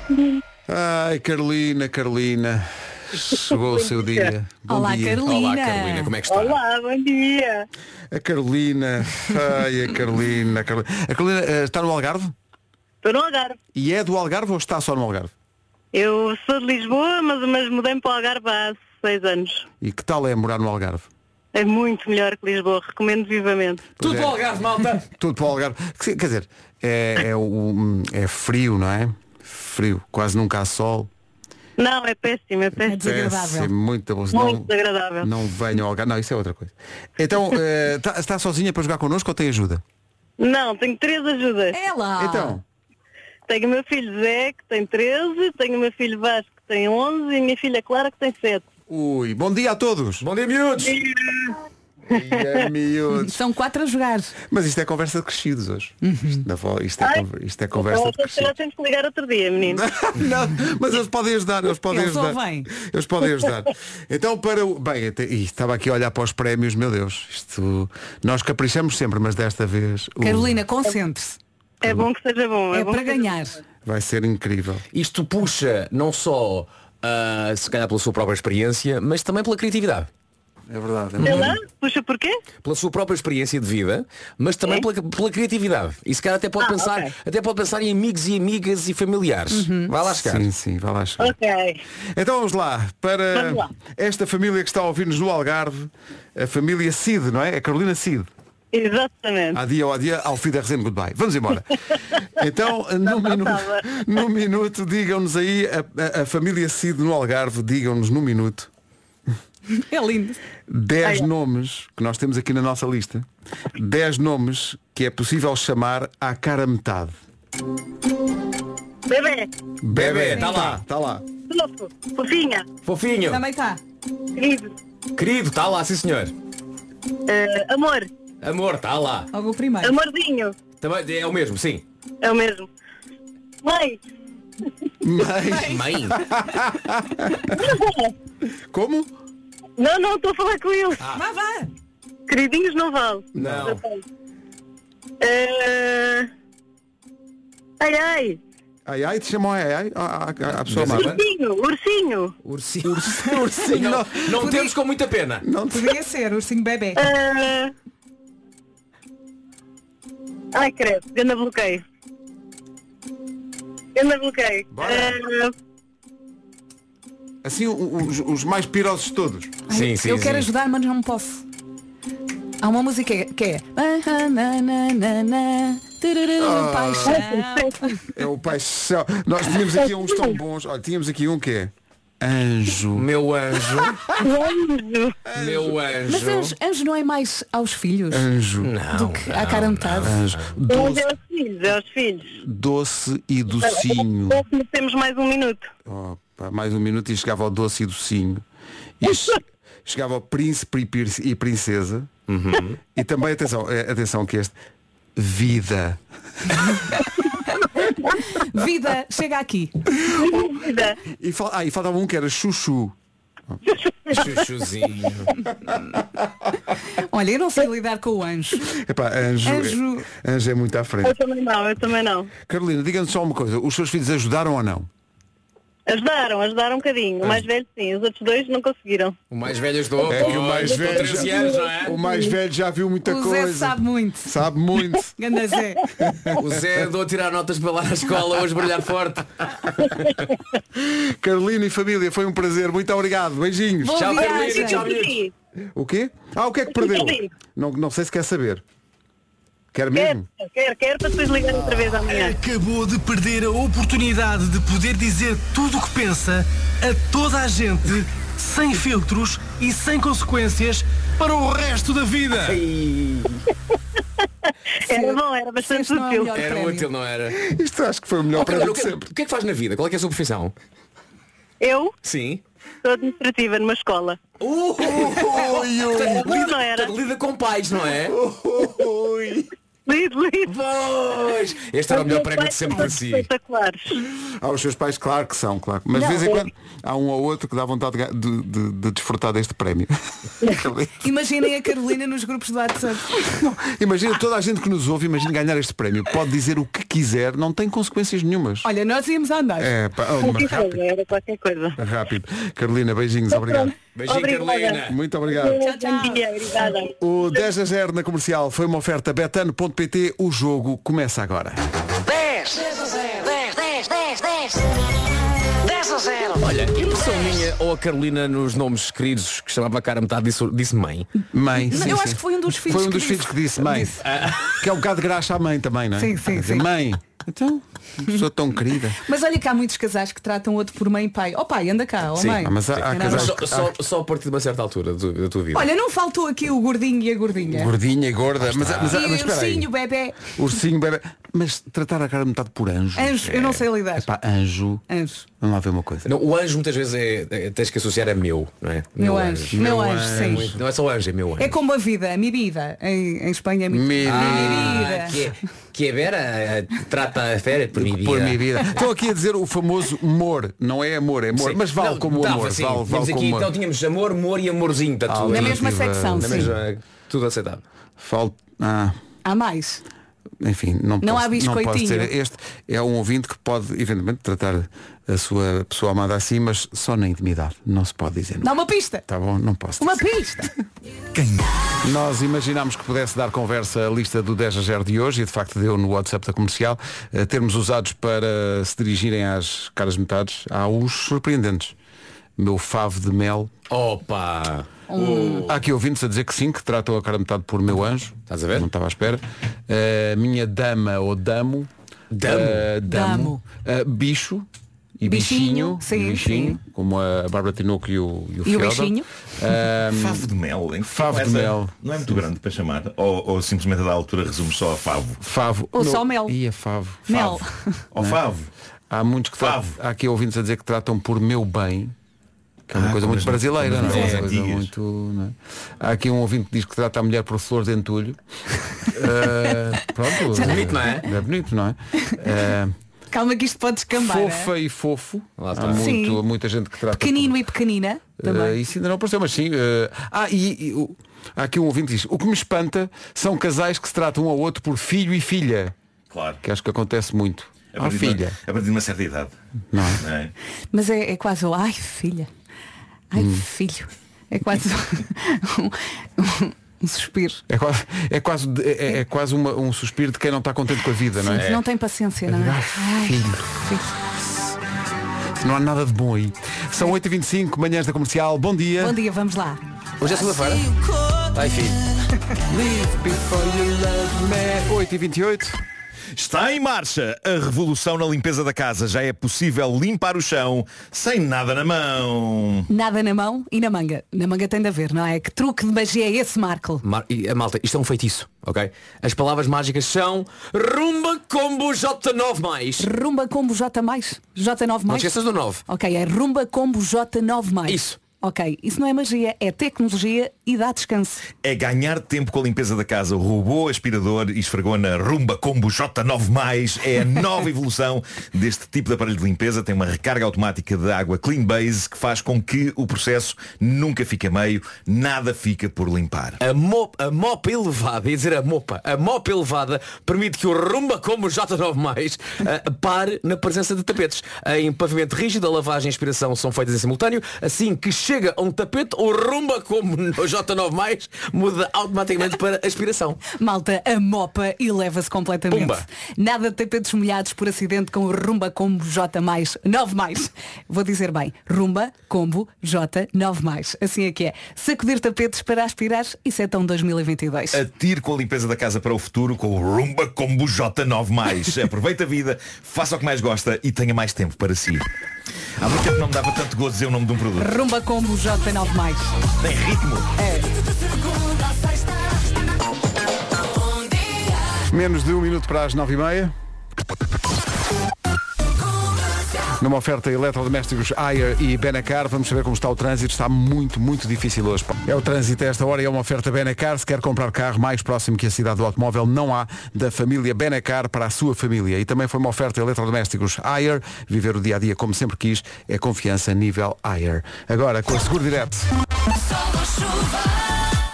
S8: 10
S1: Ai, Carolina, Carolina. Chegou o seu dia. [laughs] Bom
S4: Olá,
S1: dia.
S4: Carolina.
S7: Olá Carolina, como é que está?
S9: Olá, bom dia.
S1: A Carolina. Ai, a Carolina. A Carolina, a Carolina eh, está no Algarve?
S9: Estou no Algarve.
S1: E é do Algarve ou está só no Algarve?
S9: Eu sou de Lisboa, mas, mas mudei para o Algarve há seis anos.
S1: E que tal é morar no Algarve?
S9: É muito melhor que Lisboa, recomendo vivamente.
S7: Tudo
S1: é.
S7: para o Algarve, malta! [laughs]
S1: Tudo para o Algarve. Quer dizer, é, é, o- é frio, não é? Frio. Quase nunca há sol.
S9: Não, é péssimo, é
S4: É
S9: péssimo.
S4: desagradável.
S1: Péssimo, muito.
S9: Muito desagradável.
S1: Não venham ao Algarve. Não, isso é outra coisa. Então, eh, tá- está sozinha para jogar connosco ou tem ajuda?
S9: Não, tenho três ajudas.
S4: É lá.
S1: Então,
S9: Tenho o meu filho Zé, que tem 13, tenho o meu filho Vasco, que tem 11, e a minha filha Clara, que tem 7.
S1: ui, bom dia a todos.
S7: Bom dia, miúdos!
S1: E a miúdos.
S4: São quatro a jogar.
S1: Mas isto é conversa de crescidos hoje. Isto, na vo- isto, é,
S9: Ai.
S1: isto é conversa de
S9: Então, calhar
S1: crescidos.
S9: temos que ligar outro dia, menino. [laughs]
S1: Não, mas eles podem ajudar, eles podem
S4: Eles
S1: ajudar.
S4: ouvem.
S1: Eles podem ajudar. Então para o. Bem, até- ih, estava aqui a olhar para os prémios, meu Deus. Isto. Nós caprichamos sempre, mas desta vez. o-
S4: Carolina, concentre-se.
S9: É bom que seja bom.
S4: É
S9: bom
S4: para ganhar.
S1: Vai ser incrível.
S7: Isto puxa não só, ah, se calhar pela sua própria experiência, mas também pela criatividade.
S1: É verdade. é.
S9: Sei lá, puxa porquê?
S7: pela sua própria experiência de vida, mas também
S9: É?
S7: pela, pela criatividade. E se calhar até pode
S9: Ah,
S7: pensar,
S9: ok.
S7: até pode pensar em amigos e amigas e familiares. Vai lá chegar.
S1: Sim, sim, vai lá chegar.
S9: Ok.
S1: Então vamos lá, para
S9: Vamos lá.
S1: esta família que está a ouvir-nos no Algarve, a família Cid, não é? A Carolina Cid.
S9: Exatamente.
S1: Há dia ou há dia, ao fim da resenha, goodbye. Vamos embora. [laughs] Então, no minuto,
S9: estava. [laughs]
S1: no minuto digam-nos aí, a, a- a família Cid no Algarve, digam-nos no minuto,
S4: É lindo.
S1: 10 nomes que nós temos aqui na nossa lista, 10 nomes que é possível chamar à cara metade.
S9: Bebê,
S7: Bebê, tá lá.
S1: Está lá.
S9: fofo, fofinha,
S7: Fofinho.
S4: Também está.
S9: querido,
S7: Querido, está lá, sim senhor.
S9: eh, amor,
S7: Amor, está lá.
S4: Logo o primeiro.
S9: amorzinho,
S7: Também é o mesmo, sim.
S9: é o mesmo. Mãe,
S1: Mas,
S7: Mãe. [laughs]
S1: como?
S9: não, não, estou a falar com ele.
S4: Vá, vá.
S9: Queridinhos não vale.
S7: Não.
S9: Eh, Ai, ai,
S1: Ai ai, te chamam ai ai? À, à, à pessoa
S7: Mas-
S1: amada.
S9: ursinho, ursinho.
S7: Ursinho.
S1: Ursinho,
S7: Não,
S1: não,
S7: não temos com muita pena.
S1: não te...
S4: Poderia ser, ursinho bebê.
S9: Eh, Ai, credo, ganda bloqueio. Ganda bloqueio. Eh,
S1: Assim, os, os mais pirosos de todos.
S7: Sim, sim,
S4: Eu quero
S7: sim.
S4: ajudar, mas não posso. Há uma música que é Ah, Paixão.
S1: É o paixão. Nós tínhamos aqui uns tão bons. Olha, tínhamos aqui um que é [laughs] Anjo.
S7: Meu anjo.
S9: Anjo.
S7: Meu
S4: Mas
S7: anjo.
S4: anjo, anjo não é mais aos filhos
S1: Anjo.
S7: Não.
S4: do que à cara metade.
S1: Anjo. Doce,
S9: é aos filhos, é aos filhos.
S1: doce e docinho.
S9: Temos mais um minuto.
S1: Opa, mais um minuto e chegava ao doce e docinho. E che- [laughs] chegava ao príncipe e princesa. E também, atenção, eh, atenção que este, vida. [laughs] [laughs]
S4: Vida, chega aqui.
S9: Vida.
S1: E, fal- ah, e faltava um que era chuchu.
S7: Chuchuzinho.
S4: Olha, eu não sei lidar com o anjo.
S1: Epá, anjo,
S4: Anjo.
S1: É, anjo é muito à frente.
S9: Eu também não, eu também não.
S1: Carolina, diga-nos só uma coisa. Os seus filhos ajudaram ou não?
S9: Ajudaram, ajudaram um bocadinho. O mais velho sim, os outros dois não conseguiram.
S7: O mais velho ajudou.
S1: É que o mais velho
S7: 13
S1: já-
S7: anos, é?
S1: O mais velho já viu muita
S4: O Zé
S1: coisa.
S4: sabe muito.
S1: Sabe muito. [laughs]
S4: Ganda Zé.
S7: O Zé andou a tirar notas para lá na escola hoje brilhar forte.
S1: Carolina e família, foi um prazer. Muito obrigado. Beijinhos.
S4: Boa
S7: Tchau. Carolina. Tchau.
S1: O quê? Ah, o que é que perdeu? Não, não sei se quer saber. Quer
S9: Quero,
S1: mesmo?
S9: quero, quero para depois ligar outra vez amanhã.
S10: Acabou de perder a oportunidade de poder dizer tudo o que pensa a toda a gente, sem filtros e sem consequências, para o resto da vida. [laughs]
S9: Era bom, era bastante
S4: é
S9: útil.
S4: melhor
S7: Era útil, não era?
S1: Isto acho que foi o melhor
S7: Oh,
S1: para
S7: o, que,
S1: sempre.
S7: o que é que faz na vida? Qual é, que é a sua profissão?
S9: Eu
S7: Sim.
S9: sou administrativa numa escola.
S7: Uh,
S9: Mas não era.
S7: Lida com pais, não é?
S1: oi.
S9: Lido, lido.
S7: Pois! Este era o melhor prémio de sempre para si.
S9: Espetaculares.
S1: Ah, os seus pais, claro que são, claro. Mas de vez em
S9: é-
S1: quando há um ou outro que dá vontade de, de, de- de desfrutar deste prémio. [laughs]
S4: Imaginem a Carolina nos grupos do WhatsApp.
S1: imagina toda a gente que nos ouve, imagina ganhar este prémio. Pode dizer o que quiser, não tem consequências nenhumas.
S4: Olha, nós íamos a andar.
S1: É, pá, oh, mas rápido,
S9: era qualquer coisa.
S1: rápido. Carolina, beijinhos, obrigado.
S7: Beijinho,
S9: Obrigada.
S7: Carolina.
S1: Muito obrigado.
S4: Tchau, tchau.
S9: Dia, obrigada.
S1: O 10 a 0 na comercial foi uma oferta betano.pt. O jogo começa agora.
S8: 10, 10 a 0, 10, 10, 10, 10, 10 a 0.
S7: Olha, impressão minha ou a Carolina nos nomes queridos que chamava a cara metade disse, disse mãe.
S1: Mãe. Sim,
S4: eu
S1: sim.
S4: acho que foi um dos filhos
S1: Foi um
S4: que
S1: dos filhos
S4: disse.
S1: que disse mãe.
S4: Disse.
S1: Que é um bocado de graxa à mãe também, não é?
S4: Sim, sim, sim.
S1: Mãe. Então, sou tão querida.
S4: Mas olha que há muitos casais que tratam outro por mãe e pai. Ó pai, anda cá, ó
S1: Sim,
S4: mãe.
S1: ah, mas há- há
S4: é
S1: casais
S7: só, só, só a partir de uma certa altura da, da tua vida.
S4: Olha, não faltou aqui o gordinho e a gordinha.
S1: Gordinha e gorda. Mas, mas, mas,
S4: E o
S1: espera aí.
S4: ursinho, bebê.
S1: Ursinho, bebê. Mas tratar a cara metade por anjo.
S4: Anjo, eu não sei lidar.
S1: Epá, anjo.
S4: Anjo.
S1: Vamos lá ver uma coisa.
S7: Não, o anjo muitas vezes é, é- tens que associar a meu, não é?
S4: Meu anjo. Meu anjo, sim.
S7: Muito- Não é só anjo, é meu anjo.
S4: É como a vida, mi vida. Em, em Espanha é mi,
S1: Mi
S7: Ah,
S4: vida.
S7: que, que a Vera eh, trata a férias por minha vida.
S1: Por minha vida. Estou aqui a dizer o famoso amor. Não é amor, é amor.
S7: Sim.
S1: Mas vale
S7: Não,
S1: como
S7: dava,
S1: amor.
S7: sim.
S1: Vale, vale
S7: aqui,
S1: como amor.
S7: então tínhamos amor, amor e amorzinho. Tudo
S4: Na mesma secção,
S7: Na
S4: sim.
S7: mesma- tudo aceitado.
S1: Falta. Ah.
S4: Há mais.
S1: Enfim, não,
S4: Não
S1: posso,
S4: há
S1: não posso
S4: biscoitinho.
S1: dizer. Este é um ouvinte que pode, eventualmente, tratar a sua pessoa amada assim, mas só na intimidade. Não se pode dizer.
S4: Dá uma pista.
S1: Tá bom, não posso.
S4: Uma
S1: dizer.
S4: pista. [laughs]
S1: Nós imaginámos que pudesse dar conversa a lista do 10 a 0 de hoje e de facto deu no WhatsApp da comercial eh, termos usados para se dirigirem às caras metades. Há os surpreendentes. Meu favo de mel.
S7: Opa!
S1: Há aqui ouvintes a dizer que sim, que tratam a cara metade por meu anjo.
S7: Estás a ver?
S1: Não estava à espera. Eh, minha dama ou damo.
S7: Damo?
S1: Eh, damo.
S4: Damo.
S1: Eh, bicho. E
S4: Bichinho,
S1: bichinho,
S4: sim,
S1: e bichinho
S4: sim.
S1: como a Bárbara Tinoco e o, e o,
S4: E o bichinho?
S1: Ahm,
S11: Favo de mel, hein?
S1: Favo de mel.
S11: Não é muito grande para chamar. Ou, ou simplesmente a da altura resume só a favo.
S1: favo.
S4: Ou
S1: Não,
S4: só mel.
S1: Ia favo.
S4: Mel.
S11: Ou favo.
S1: Há muitos que tratam,
S11: Favo.
S1: há aqui ouvintes a dizer que tratam por meu bem. Que é uma
S11: Ah,
S1: coisa muito
S11: as-
S1: brasileira, não é? Coisa muito, não é? Há aqui um ouvinte que diz que trata a mulher por flor de entulho. Eh, [laughs] pronto.
S7: É bonito, não é?
S1: É bonito, não é? Eh,
S4: Calma que isto pode descambar.
S1: fofa
S4: é?
S1: e fofo.
S7: Lá
S1: Há
S7: está.
S1: muito,
S4: Sim.
S1: muita gente que trata.
S4: Pequenino e pequenina.
S1: por-
S4: Também.
S1: Eh, isso ainda não apareceu, mas sim. eh, ah, e, e o- há aqui um ouvinte que diz, o que me espanta são casais que se tratam um ao outro por filho e filha.
S11: Claro.
S1: Que acho que acontece muito.
S11: A
S1: Ah,
S11: partir, de,
S1: filha.
S11: uma- a partir de uma certa idade.
S1: Não é?
S11: Não é?
S4: Mas é, é quase o ai filha. Ai
S1: Hum.
S4: filho. É quase [laughs] um, um- um suspiro.
S1: É quase, é quase, é, é quase uma- um suspiro de quem não está contente com a vida, não é?
S4: Não tem paciência, não é?
S1: Ai, filho. Não há nada de bom aí. São 8h25, manhãs da comercial. Bom dia.
S4: Bom dia, vamos lá.
S7: Hoje é segunda-feira. Ai filho.
S1: Live before you love me. 8h28.
S11: Está em marcha a revolução na limpeza da casa. Já é possível limpar o chão sem nada na mão.
S4: Nada na mão e na manga. Na manga tem de haver, não é? Que truque de magia é esse, Marco?
S7: Mar- e, a malta, isto é um feitiço, ok? As palavras mágicas são Rumba Combo J9 mais.
S4: Rumba Combo J mais? J9
S7: Não
S4: mais?
S7: esqueças do 9.
S4: Ok, é Rumba Combo J9 mais.
S7: Isso.
S4: Ok, isso não é magia, é tecnologia e dá descanso.
S11: É ganhar tempo com a limpeza da casa. O robô aspirador e esfregou na Rumba Combo J9+. É a nova [laughs] evolução deste tipo de aparelho de limpeza. Tem uma recarga automática de água Clean Base que faz com que o processo nunca fique a meio. Nada fica por limpar.
S7: A, mo a mopa elevada, ia dizer a mopa, a mopa elevada permite que o Rumba Combo J9 mais eh, pare na presença de tapetes. Em pavimento rígido, a lavagem e a aspiração são feitas em simultâneo. Assim que chega a um tapete, o Rumba Combo J9 mais muda automaticamente para aspiração. [laughs]
S4: Malta, a mopa e leva-se completamente.
S7: Pumba.
S4: Nada de tapetes molhados por acidente com o Rumba Combo J mais 9 mais. Vou dizer bem, Rumba Combo J 9 mais. Assim é que é. Sacudir tapetes para aspirar, isso é tão 2022.
S11: Atire com a limpeza da casa para o futuro com o Rumba Combo J9+. [laughs] Aproveita a vida, faça o que mais gosta e tenha mais tempo para si. Há muito tempo não me dava tanto gosto dizer o nome de um produto.
S4: Rumba Combo J 9 mais.
S11: Tem ritmo.
S1: Menos de um minuto para as nove e meia. Numa oferta eletrodomésticos Ayer e Benacar, vamos saber como está o trânsito. Está muito, muito difícil hoje. É o trânsito a esta hora e é uma oferta Benacar. Se quer comprar carro mais próximo que a cidade do automóvel, não há da família Benacar para a sua família. E também foi uma oferta eletrodomésticos Ayer. Viver o dia a dia como sempre quis é confiança nível Ayer. Agora, com o Seguro Direto.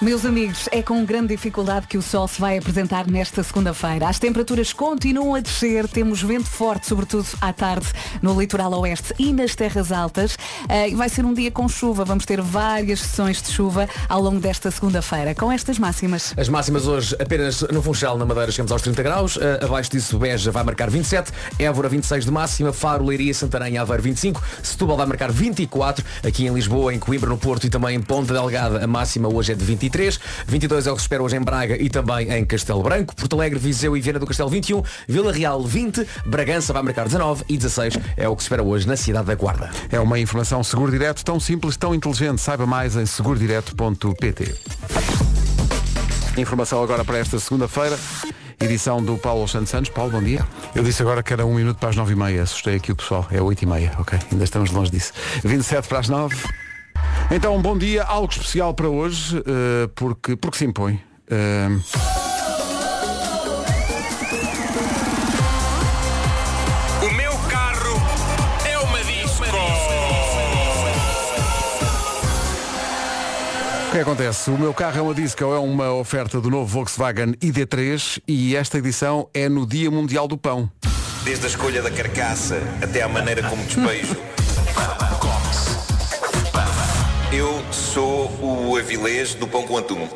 S4: Meus amigos, é com grande dificuldade que o sol se vai apresentar nesta segunda-feira. As temperaturas continuam a descer, temos vento forte, sobretudo à tarde, no litoral oeste e nas terras altas. Eh, E vai ser um dia com chuva, vamos ter várias sessões de chuva ao longo desta segunda-feira, com estas máximas.
S7: As máximas hoje apenas no Funchal, na Madeira, chegamos aos 30 graus. Eh, abaixo disso, Beja vai marcar 27. Évora 26 de máxima. Faro, Leiria, Santarém, Aveiro 25. Setúbal vai marcar 24. Aqui em Lisboa, em Coimbra, no Porto e também em Ponta Delgada, a máxima hoje é de 23. 22 é o que se espera hoje em Braga e também em Castelo Branco. Porto Alegre, Viseu e Viana do Castelo 21. Vila Real 20. Bragança vai marcar 19 e 16 é o que se espera hoje na cidade da Guarda.
S1: É uma informação Seguro Direto tão simples, tão inteligente. Saiba mais em segurodireto.pt. Informação agora para esta segunda-feira. Edição do Paulo Santos Santos. Paulo, bom dia. Eu disse agora que era um minuto para as nove e meia. Assustei aqui o pessoal. É oito e meia, ok? Ainda estamos longe disso. 27 para as nove. Então, um bom dia. Algo especial para hoje, eh, porque, porque se impõe. Eh,
S12: O meu carro é uma disco.
S1: O que acontece? O meu carro é uma disco, é uma oferta do novo Volkswagen ID3 e esta edição é no Dia Mundial do Pão.
S5: Desde a escolha da carcaça até à maneira como despejo. [laughs] Eu sou o avilés do pão com atum. [laughs]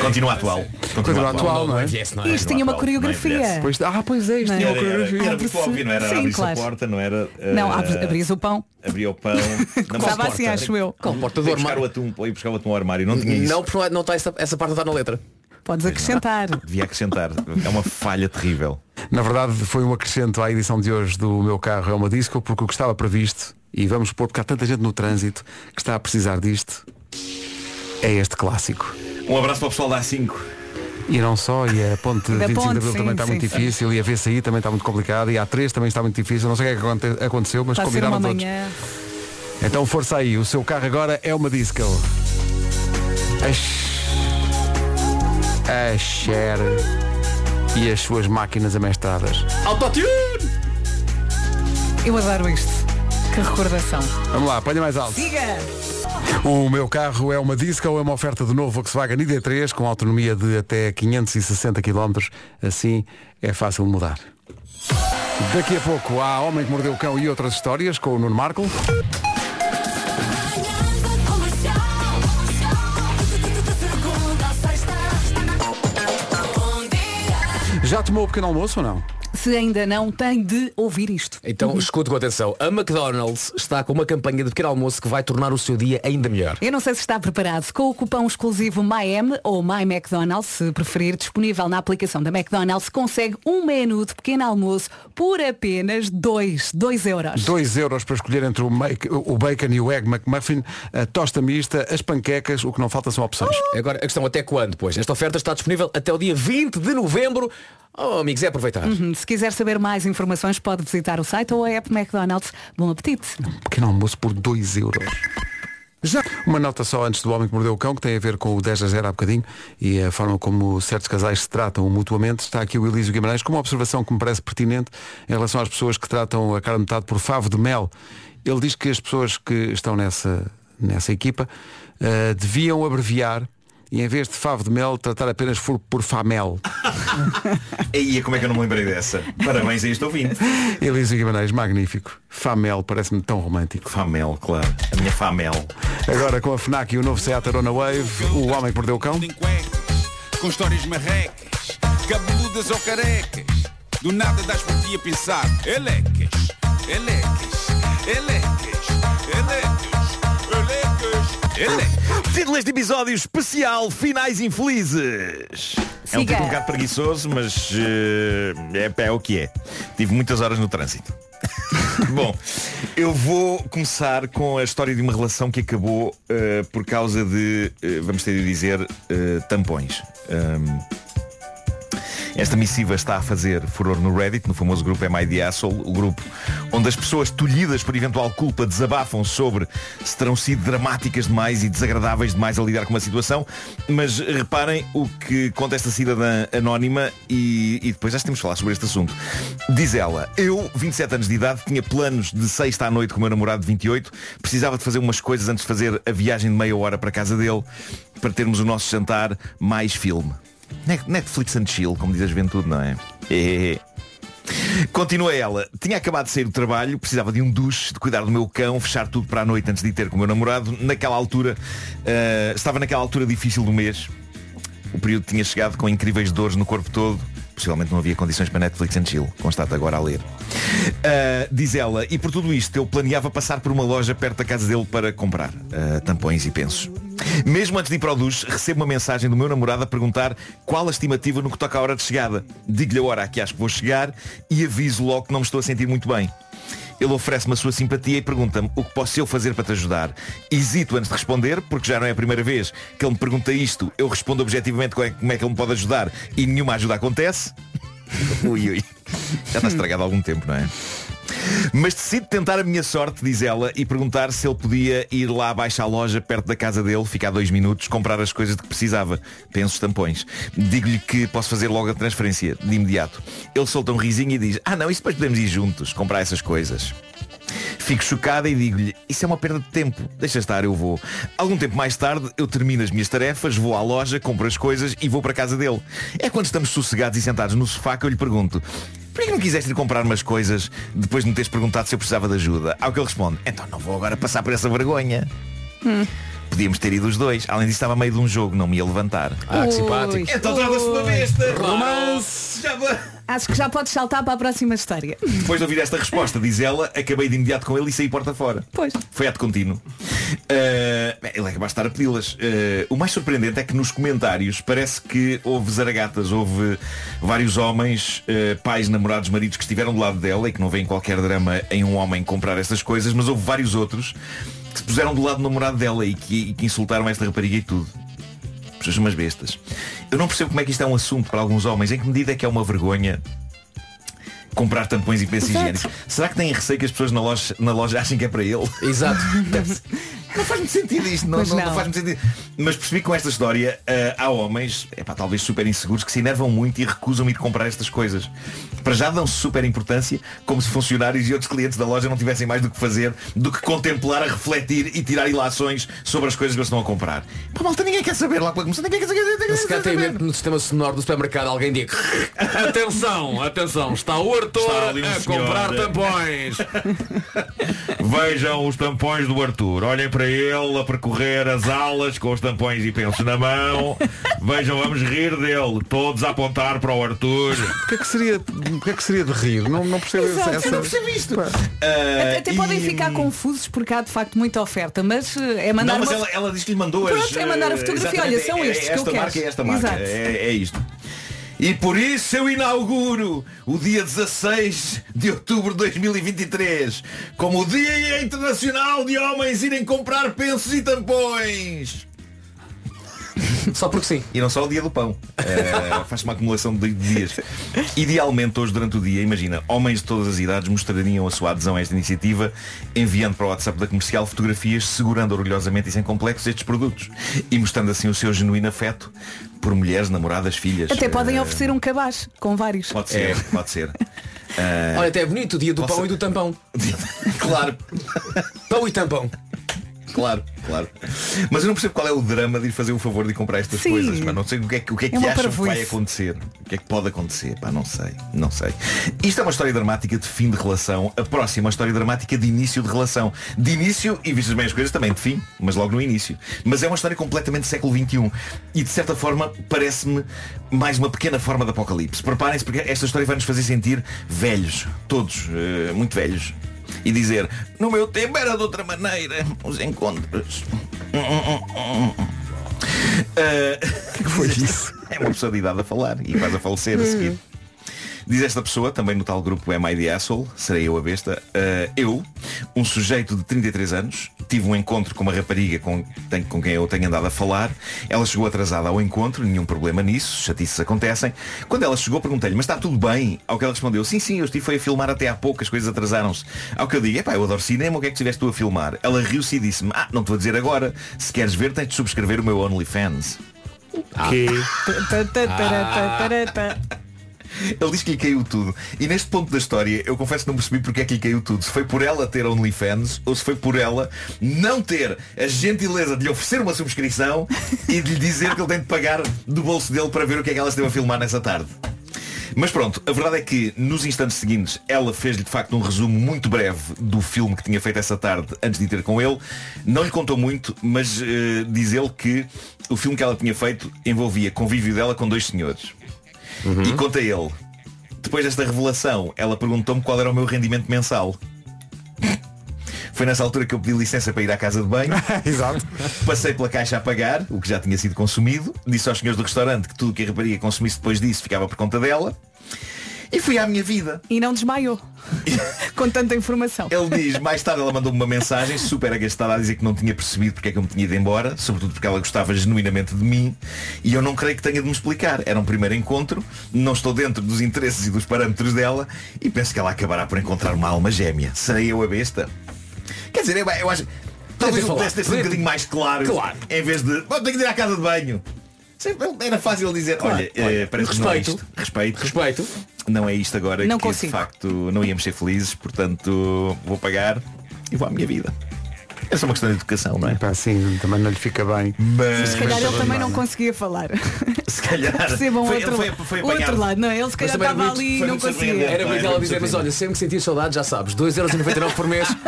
S11: Continua atual.
S1: Continua atual, não é?
S4: Isto tinha uma coreografia.
S1: Pois, ah, pois é, isto
S4: Não é?
S1: tinha uma
S11: Era, era,
S1: coreografia.
S11: era muito óbvio, não era?
S4: Claro.
S11: a porta, não era?
S4: Não,
S11: eh,
S4: abri- abris o pão.
S11: Abria o pão. [laughs]
S4: Começava
S11: mas
S4: assim, acho eu.
S7: Com porta do
S11: Foi buscar
S7: armário.
S11: o atum, foi buscar o atum ao armário. Não tinha isso.
S7: Não, porque não está essa, essa parte está na letra.
S4: Podes acrescentar.
S11: Devia acrescentar. É uma falha terrível.
S1: Na verdade, foi um acrescento à edição de hoje do meu carro é uma disco, porque o que estava previsto, e vamos pôr porque há tanta gente no trânsito que está a precisar disto, é este clássico.
S11: Um abraço para o pessoal da A5.
S1: E não só, e a ponte
S4: Da
S1: 25
S4: ponte,
S1: de Abril
S4: sim,
S1: também está
S4: sim,
S1: muito
S4: sim.
S1: difícil, e a VCI também está muito complicada, e a A3 também está muito difícil. Não sei o que é que aconte- aconteceu, mas
S4: Está uma
S1: combinaram todos.
S4: manhã.
S1: Então força aí, o seu carro agora é uma disco. A, a Cher e as suas máquinas amestradas.
S7: Autotune!
S4: Eu adoro isto. Que recordação.
S1: Vamos lá, apanha mais alto.
S4: Siga!
S1: O meu carro é uma disco ou é uma oferta do novo Volkswagen ID3 com autonomia de até 560 km. Assim é fácil mudar. Daqui a pouco há Homem que Mordeu o Cão e outras histórias com o Nuno Marco. Já tomou o pequeno almoço ou não?
S4: Se ainda não, tem de ouvir isto.
S7: Então escute com atenção. A McDonald's está com uma campanha de pequeno almoço que vai tornar o seu dia ainda melhor.
S4: Eu não sei se está preparado. Com o cupom exclusivo MyM ou My McDonald's, se preferir, disponível na aplicação da McDonald's, consegue um menu de pequeno almoço por apenas 2, 2 euros.
S1: 2 euros para escolher entre o, make- o bacon e o egg McMuffin, a tosta mista, as panquecas, o que não falta são opções.
S7: Agora, a questão até quando, pois? Esta oferta está disponível até o dia 20 de novembro. Oh, amigos, é aproveitar.
S4: Uhum. Se quiser saber mais informações, pode visitar o site ou a app McDonald's. Bom apetite.
S1: Pequeno almoço por 2 euros. Já uma nota só antes do Homem que Mordeu o Cão, que tem a ver com o 10 a 0 há bocadinho e a forma como certos casais se tratam mutuamente. Está aqui o Elísio Guimarães com uma observação que me parece pertinente em relação às pessoas que tratam a cara metade por favo de mel. Ele diz que as pessoas que estão nessa, nessa equipa eh, deviam abreviar e em vez de favo de mel tratar apenas por, por famel. [laughs]
S11: Aí, como é que eu não me lembrei dessa? Parabéns a este ouvinte.
S1: Elísio Guimarães, magnífico. Famel, parece-me tão romântico.
S11: Famel, claro. A minha famel.
S1: Agora com a FNAC e o novo Seat Arona Wave, o Homem que Mordeu o Cão.
S12: Com histórias marrecas, cabeludas ou carecas. Do nada das por ti a pensar. Elecas, elecas, elecas, elecas, elecas, elecas.
S11: Título deste episódio especial Finais Infelizes. É um título um bocado preguiçoso, mas eh, é, é o que é. Tive muitas horas no trânsito. [laughs] Bom, eu vou começar com a história de uma relação que acabou eh, por causa de, eh, vamos ter de dizer, eh, tampões. Ahm, esta missiva está a fazer furor no Reddit, no famoso grupo Am Asshole, o grupo onde as pessoas tolhidas por eventual culpa desabafam sobre se terão sido dramáticas demais e desagradáveis demais a lidar com uma situação. Mas reparem o que conta esta cidadã anónima e, e depois já temos de falar sobre este assunto. Diz ela, eu, 27 anos de idade, tinha planos de sexta à noite com o meu namorado de 28, precisava de fazer umas coisas antes de fazer a viagem de meia hora para a casa dele, para termos o nosso jantar mais filme. Net- Netflix and chill, como diz a juventude, não é? É. Continua ela. Tinha acabado de sair do trabalho, precisava de um duche, de cuidar do meu cão, fechar tudo para a noite antes de ir ter com o meu namorado. Naquela altura, eh, estava naquela altura difícil do mês. O período tinha chegado com incríveis dores no corpo todo. Possivelmente não havia condições para Netflix and chill. Constata agora a ler. Uh, diz ela, e por tudo isto eu planeava passar por uma loja perto da casa dele para comprar uh, tampões e pensos. Mesmo antes de ir para o duche, recebo uma mensagem do meu namorado a perguntar qual a estimativa no que toca à hora de chegada. Digo-lhe a hora a que acho que vou chegar e aviso logo que não me estou a sentir muito bem. Ele oferece-me a sua simpatia e pergunta-me o que posso eu fazer para te ajudar. Hesito antes de responder, porque já não é a primeira vez que ele me pergunta isto. Eu respondo objetivamente como é, como é que ele me pode ajudar e nenhuma ajuda acontece. [laughs] ui, ui. Já está estragado há algum tempo, não é? Mas decido tentar a minha sorte, diz ela, e perguntar se ele podia ir lá abaixo à loja, perto da casa dele, ficar dois minutos, comprar as coisas de que precisava. Penso tampões. Digo-lhe que posso fazer logo a transferência, de imediato. Ele solta um risinho e diz, ah não, isso depois podemos ir juntos, comprar essas coisas. Fico chocada e digo-lhe, isso é uma perda de tempo, deixa estar, eu vou. Algum tempo mais tarde, eu termino as minhas tarefas, vou à loja, compro as coisas e vou para a casa dele. É quando estamos sossegados e sentados no sofá que eu lhe pergunto, por que não quiseste ir comprar umas coisas depois de me teres perguntado se eu precisava de ajuda? Ao que ele responde, então não vou agora passar por essa vergonha. Podíamos ter ido os dois. Além disso, estava a meio de um jogo, não me ia levantar.
S7: Ah, que simpático.
S11: Então trata-se de uma besta.
S4: Romance. Acho que já podes saltar para a próxima história.
S11: Depois de ouvir esta resposta, diz ela, acabei de imediato com ele e saí porta fora.
S4: Pois.
S11: Foi ato contínuo. Uh, ele é capaz de estar a pedi-las. Uh, o mais surpreendente é que nos comentários parece que houve zaragatas, houve vários homens, uh, pais, namorados, maridos que estiveram do lado dela e que não veem qualquer drama em um homem comprar estas coisas, mas houve vários outros que se puseram do lado do namorado dela e que, e que insultaram esta rapariga e tudo. Pessoas umas bestas. Eu não percebo como é que isto é um assunto para alguns homens. Em que medida é que é uma vergonha comprar tampões e pensos higiênicos? Será que têm receio que as pessoas na loja, na loja achem que é para ele?
S7: Exato. [laughs]
S11: Não faz muito sentido isto, não, não, não
S7: não.
S11: faz muito sentido. Mas percebi que com esta história ah, há homens, epá, talvez super inseguros, que se enervam muito e recusam ir comprar estas coisas. Para já dão super importância, como se funcionários e outros clientes da loja não tivessem mais do que fazer do que contemplar, a refletir e tirar ilações sobre as coisas que eles estão a comprar. Pá, malta, ninguém quer saber lá para começar, ninguém quer saber. ninguém quer
S7: Se tem
S11: saber.
S7: no sistema sonoro do supermercado alguém diga Atenção, atenção, está o Arthur
S11: Está um
S7: a
S11: senhor.
S7: comprar tampões. [laughs]
S11: Vejam os tampões do Arthur. Olhem para para ele a percorrer as alas com os tampões e pensos na mão. Vejam, vamos rir dele. Todos a apontar para o Arthur.
S1: O que é que seria, o que é que seria de rir? Não, não percebo
S4: Exato,
S1: essa...
S4: eu não percebo
S1: isto.
S4: Até, até
S11: e-
S4: podem ficar confusos porque há de facto muita oferta, mas eh, é mandar
S11: Não, mas
S4: uma...
S11: ela, ela diz que lhe mandou
S4: Pronto,
S11: as,
S4: é mandar a
S11: eh,
S4: fotografia.
S11: exatamente,
S4: Olha, são
S11: é-
S4: estes
S11: é
S4: que eu
S11: esta
S4: quero.
S11: marca é esta marca.
S4: Exato.
S11: É, é isto. E por isso eu inauguro o dia 16 de outubro de 2023 como o Dia Internacional de Homens irem comprar pensos e tampões. [laughs]
S7: Só porque sim.
S11: E não só o dia do pão. Eh, Faz-se uma acumulação de dias. Idealmente, hoje durante o dia, imagina, homens de todas as idades mostrariam a sua adesão a esta iniciativa, enviando para o WhatsApp da comercial fotografias segurando orgulhosamente e sem complexos estes produtos. E mostrando assim o seu genuíno afeto por mulheres, namoradas, filhas.
S4: Até podem
S11: Eh,
S4: oferecer um cabaz com vários.
S11: Pode ser, pode ser. Eh, [laughs]
S7: Olha, até é bonito o dia do
S11: Posso-
S7: pão e do tampão. [laughs]
S11: claro.
S7: Pão e tampão.
S11: Claro, claro. Mas eu não percebo qual é o drama de ir fazer o favor de comprar estas
S4: Sim.
S11: coisas. Mas não sei o que é que, o que, é que
S4: É
S11: acham que vai acontecer. O que é que pode acontecer. Pá, não sei. Não sei. Isto é uma história dramática de fim de relação. A próxima é uma história dramática de início de relação. De início, e vistas bem as coisas, também de fim, mas logo no início. Mas é uma história completamente século XXI. E de certa forma parece-me mais uma pequena forma de apocalipse. Preparem-se porque esta história vai nos fazer sentir velhos. Todos. eh, muito velhos. E dizer, no meu tempo era de outra maneira, os encontros. [laughs] O que foi isso? É uma pessoa de idade a falar e quase a falecer a seguir. Diz esta pessoa, também no tal grupo Am I the Asshole, serei eu a besta, uh, eu, um sujeito de 33 anos, tive um encontro com uma rapariga com, tem- com quem eu tenho andado a falar. Ela chegou atrasada ao encontro, nenhum problema nisso, chatices acontecem. Quando ela chegou, perguntei-lhe, mas está tudo bem? Ao que ela respondeu, sim, sim, eu estive foi a filmar até há pouco, as coisas atrasaram-se. Ao que eu digo, epá, eu adoro cinema, o que é que estiveste tu a filmar? Ela riu-se e disse-me, ah, não te vou dizer agora, se queres ver tens de subscrever o meu OnlyFans.
S1: Que? [laughs]
S4: Ta,
S11: Ele diz que lhe caiu tudo. E neste ponto da história, eu confesso que não percebi porque é que lhe caiu tudo. Se foi por ela ter OnlyFans ou se foi por ela não ter a gentileza de lhe oferecer uma subscrição e de lhe dizer que ele tem de pagar do bolso dele para ver o que é que ela esteve a filmar nessa tarde. Mas pronto, a verdade é que nos instantes seguintes ela fez-lhe de facto um resumo muito breve do filme que tinha feito essa tarde antes de ir ter com ele. Não lhe contou muito, mas eh, diz ele que o filme que ela tinha feito envolvia convívio dela com dois senhores. E conta ele. Depois desta revelação, ela perguntou-me qual era o meu rendimento mensal. Foi nessa altura que eu pedi licença para ir à casa de banho. [laughs]
S1: Exato.
S11: Passei pela caixa a pagar, o que já tinha sido consumido. Disse aos senhores do restaurante que tudo o que a rapariga consumisse depois disso ficava por conta dela. E fui à minha vida.
S4: E não desmaiou. [laughs] com tanta informação.
S11: Ele diz, mais tarde ela mandou-me uma mensagem super agastada a dizer que não tinha percebido porque é que eu me tinha ido embora, sobretudo porque ela gostava genuinamente de mim, e eu não creio que tenha de me explicar. Era um primeiro encontro, não estou dentro dos interesses e dos parâmetros dela, e penso que ela acabará por encontrar uma alma gêmea. Serei eu a besta? Quer dizer, eu, eu acho. Talvez eu pudesse ter sido um bocadinho mais claro,
S7: Claro.
S11: em vez de. "Bom, tenho de ir à casa de banho. Era fácil dizer,
S7: Claro,
S11: olha,
S7: claro.
S11: eh, parece é
S7: Respeito.
S11: isto. Respeito.
S7: Respeito.
S11: Não é isto agora
S4: Não
S11: que
S4: consigo.
S11: de facto não íamos ser felizes, portanto vou pagar e vou à minha vida. É só uma questão de educação, não é?
S1: Pá, sim, também não lhe fica bem.
S11: Mas
S4: Se calhar ele também não conseguia falar.
S11: se calhar [laughs]
S4: Percebam
S11: foi,
S4: outro,
S11: foi, foi
S4: o outro
S11: apanhado.
S4: lado, não é? Ele se calhar estava
S7: muito-
S4: ali e não conseguia.
S7: Era muito
S11: é
S7: ela dizer, mas olha, sempre que sentir saudade, já sabes, 2,99€ por mês. [laughs]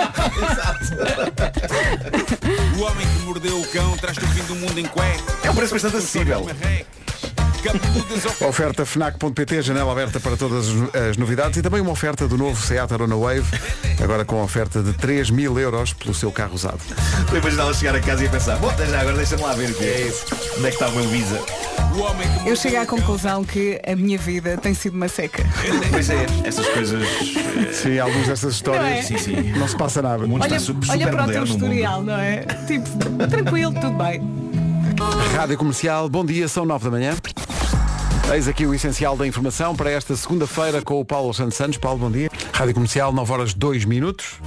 S12: O homem que mordeu o cão traz-te o fim do mundo em cueca.
S11: É um preço bastante acessível.
S1: Oferta FNAC.pt, janela aberta para todas as novidades e também uma oferta do novo Seat Arona Wave, agora com oferta de 3 mil euros pelo seu carro usado.
S11: Estou a imaginar ela chegar a casa e a pensar, bom, já, agora deixa-me lá ver o que é isso. Onde é que está o meu Visa?
S4: Eu chego à conclusão que a minha vida tem sido uma seca.
S11: Pois é, essas coisas. eh,
S1: Sim, algumas dessas histórias
S4: Não é?
S11: Sim, sim.
S1: não se passa nada.
S11: O mundo
S4: Olha,
S11: está super,
S4: olha para o teu historial, não é? Tipo, tranquilo, tudo bem.
S1: Rádio Comercial, bom dia, são 9 da manhã. Eis aqui o essencial da informação para esta segunda-feira com o Paulo Santos Santos. Paulo, bom dia. Rádio Comercial, 9 horas 2 minutos.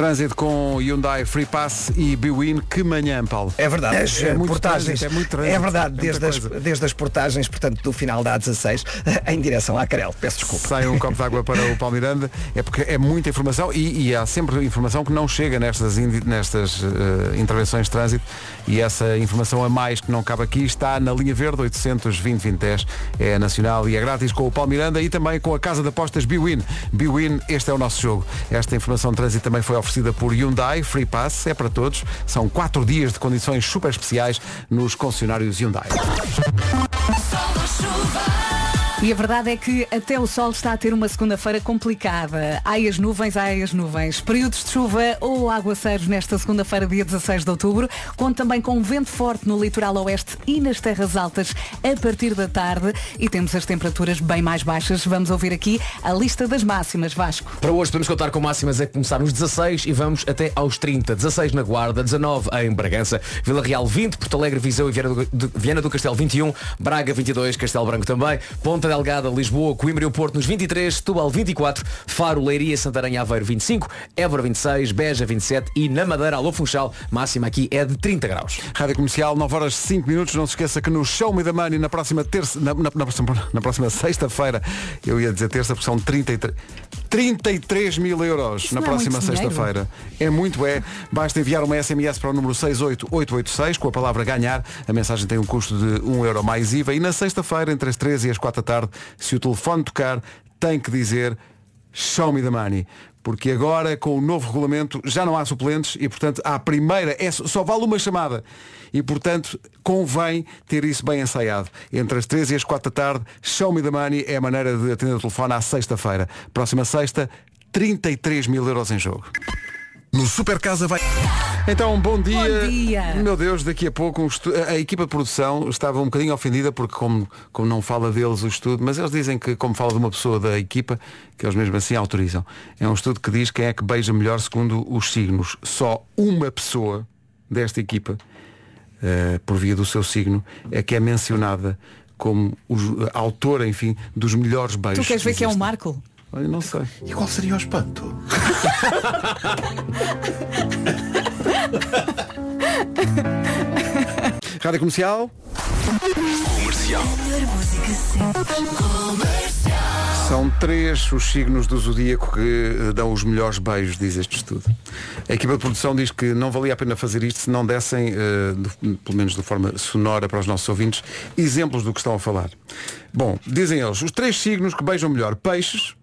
S1: Trânsito com Hyundai Free Pass e Biwin. Que manhã, Paulo.
S3: É verdade, as
S1: É, muito
S3: portagens,
S1: trânsito, é muito trânsito.
S3: é verdade,
S1: muita
S3: desde as, desde as portagens, portanto, do final da A16 [laughs] em direção à Carel. Peço desculpa.
S1: Sai um copo de água para o Paulo Miranda, é porque é muita informação e, e há sempre informação que não chega nestas, nestas eh, intervenções de trânsito e essa informação a mais que não cabe aqui está na linha verde 820 2010 é nacional e é grátis com o Paulo Miranda e também com a casa de apostas Biwin. Biwin, este é o nosso jogo. Esta informação de trânsito também foi oferecida por Hyundai, Free Pass, é para todos. São quatro dias de condições super especiais nos concessionários Hyundai.
S4: E a verdade é que até o sol está a ter uma segunda-feira complicada. Há as nuvens, há as nuvens. Períodos de chuva ou aguaceiros nesta segunda-feira, dia 16 de outubro. Conto também com vento forte no litoral oeste e nas terras altas a partir da tarde. E temos as temperaturas bem mais baixas. Vamos ouvir aqui a lista das máximas, Vasco.
S7: Para hoje podemos contar com máximas a começar nos 16 e vamos até aos 30. 16 na Guarda, 19 em Bragança, Vila Real 20, Porto Alegre, Viseu e Viana do, Viana do Castelo 21, Braga 22, Castelo Branco também, Ponta Delgada, Lisboa, Coimbra e o Porto nos 23, Setúbal 24, Faro, Leiria, Santarém Aveiro 25, Évora 26, Beja 27 e na Madeira, Alô Funchal, máxima aqui é de 30 graus.
S1: Rádio Comercial, 9 horas 5 minutos. Não se esqueça que no Show Me the Money, na próxima terça, na, na- na próxima, [laughs] na próxima sexta-feira, eu ia dizer terça, porque são 33, 33 mil euros
S4: Isso
S1: na
S4: é
S1: próxima
S4: dinheiro.
S1: sexta-feira. É muito, é. Basta enviar uma SMS para o número 68886 com a palavra ganhar. A mensagem tem um custo de 1 euro mais IVA. E na sexta-feira, entre as 13 e as 4 da tarde, se o telefone tocar, tem que dizer Show me the money. Porque agora, com o novo regulamento, já não há suplentes e, portanto, à primeira, é, só vale uma chamada. E, portanto, convém ter isso bem ensaiado. Entre as 13 e as 4 da tarde, Show me the money é a maneira de atender o telefone à sexta-feira. Próxima sexta, 33 mil euros em jogo. No Super Casa vai. Então, bom dia.
S4: Bom dia.
S1: Meu Deus, daqui a pouco um estu- a equipa de produção estava um bocadinho ofendida porque como, como não fala deles o estudo, mas eles dizem que como fala de uma pessoa da equipa, que eles mesmo assim autorizam. É um estudo que diz quem é que beija melhor segundo os signos. Só uma pessoa desta equipa, eh, por via do seu signo, é que é mencionada como o ju- a autora, enfim, dos melhores beijos.
S4: Tu queres ver que é um. Marco?
S1: Olha, não sei.
S11: E qual seria o espanto? [laughs]
S1: Rádio Comercial.
S12: Comercial.
S1: São três os signos do zodíaco que eh, dão os melhores beijos, diz este estudo. A equipa de produção diz que não valia a pena fazer isto se não dessem, eh, de- pelo menos de forma sonora para os nossos ouvintes, exemplos do que estão a falar. Bom, dizem eles, os três signos que beijam melhor, peixes,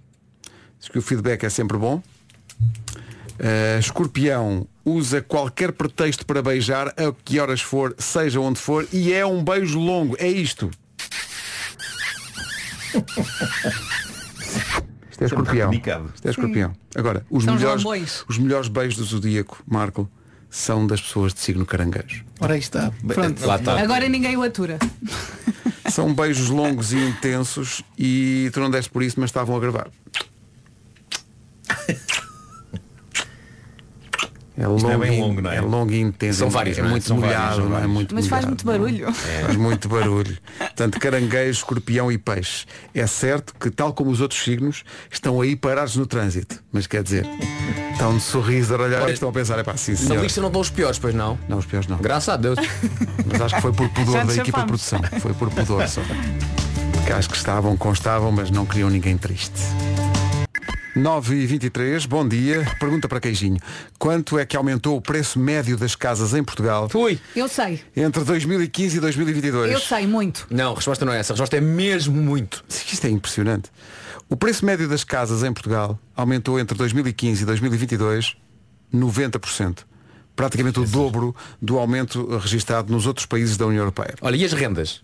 S1: diz que o feedback é sempre bom. Eh, escorpião usa qualquer pretexto para beijar, a que horas for, seja onde for, e é um beijo longo. É isto. [laughs] Isto é escorpião. Isto é escorpião. Agora, os
S4: São
S1: melhores, os melhores beijos do zodíaco, Marco, são das pessoas de signo caranguejo.
S11: Ora aí está.
S7: Lá está.
S4: Agora ninguém o atura.
S1: São beijos longos e intensos e tu não deste por isso, mas estavam a gravar. É longo,
S11: não é bem
S1: e-
S11: longo, não é?
S1: É longo e intenso.
S7: São
S1: é-
S7: vários,
S1: é,
S7: é?
S1: muito
S7: São vários,
S1: molhado, é
S11: vários.
S1: muito
S4: Mas faz muito
S1: não é?
S4: barulho.
S1: Faz muito barulho. Portanto, caranguejo, escorpião e peixe. É certo que, tal como os outros signos, estão aí parados no trânsito. Mas quer dizer, estão de sorriso a olhar e estão a pensar, é pá, sim
S7: Na
S1: senhor.
S7: lista não estão os piores, pois não?
S1: Não, os piores não.
S7: Graças a Deus.
S1: Mas acho que foi por pudor da equipa de produção. Foi por pudor só. Que acho que estavam, constavam, mas não queriam ninguém triste. 9 e 23 bom dia. Pergunta para Queijinho. Quanto é que aumentou o preço médio das casas em Portugal
S7: Ui.
S4: Eu sei,
S1: entre 2015 e 2022?
S4: eu sei muito.
S7: Não, a resposta não é essa. A resposta é mesmo muito.
S1: Isto é impressionante. O preço médio das casas em Portugal aumentou entre 2015 e 2022 90%. Praticamente o dobro do aumento registado nos outros países da União Europeia.
S7: Olha, e as rendas?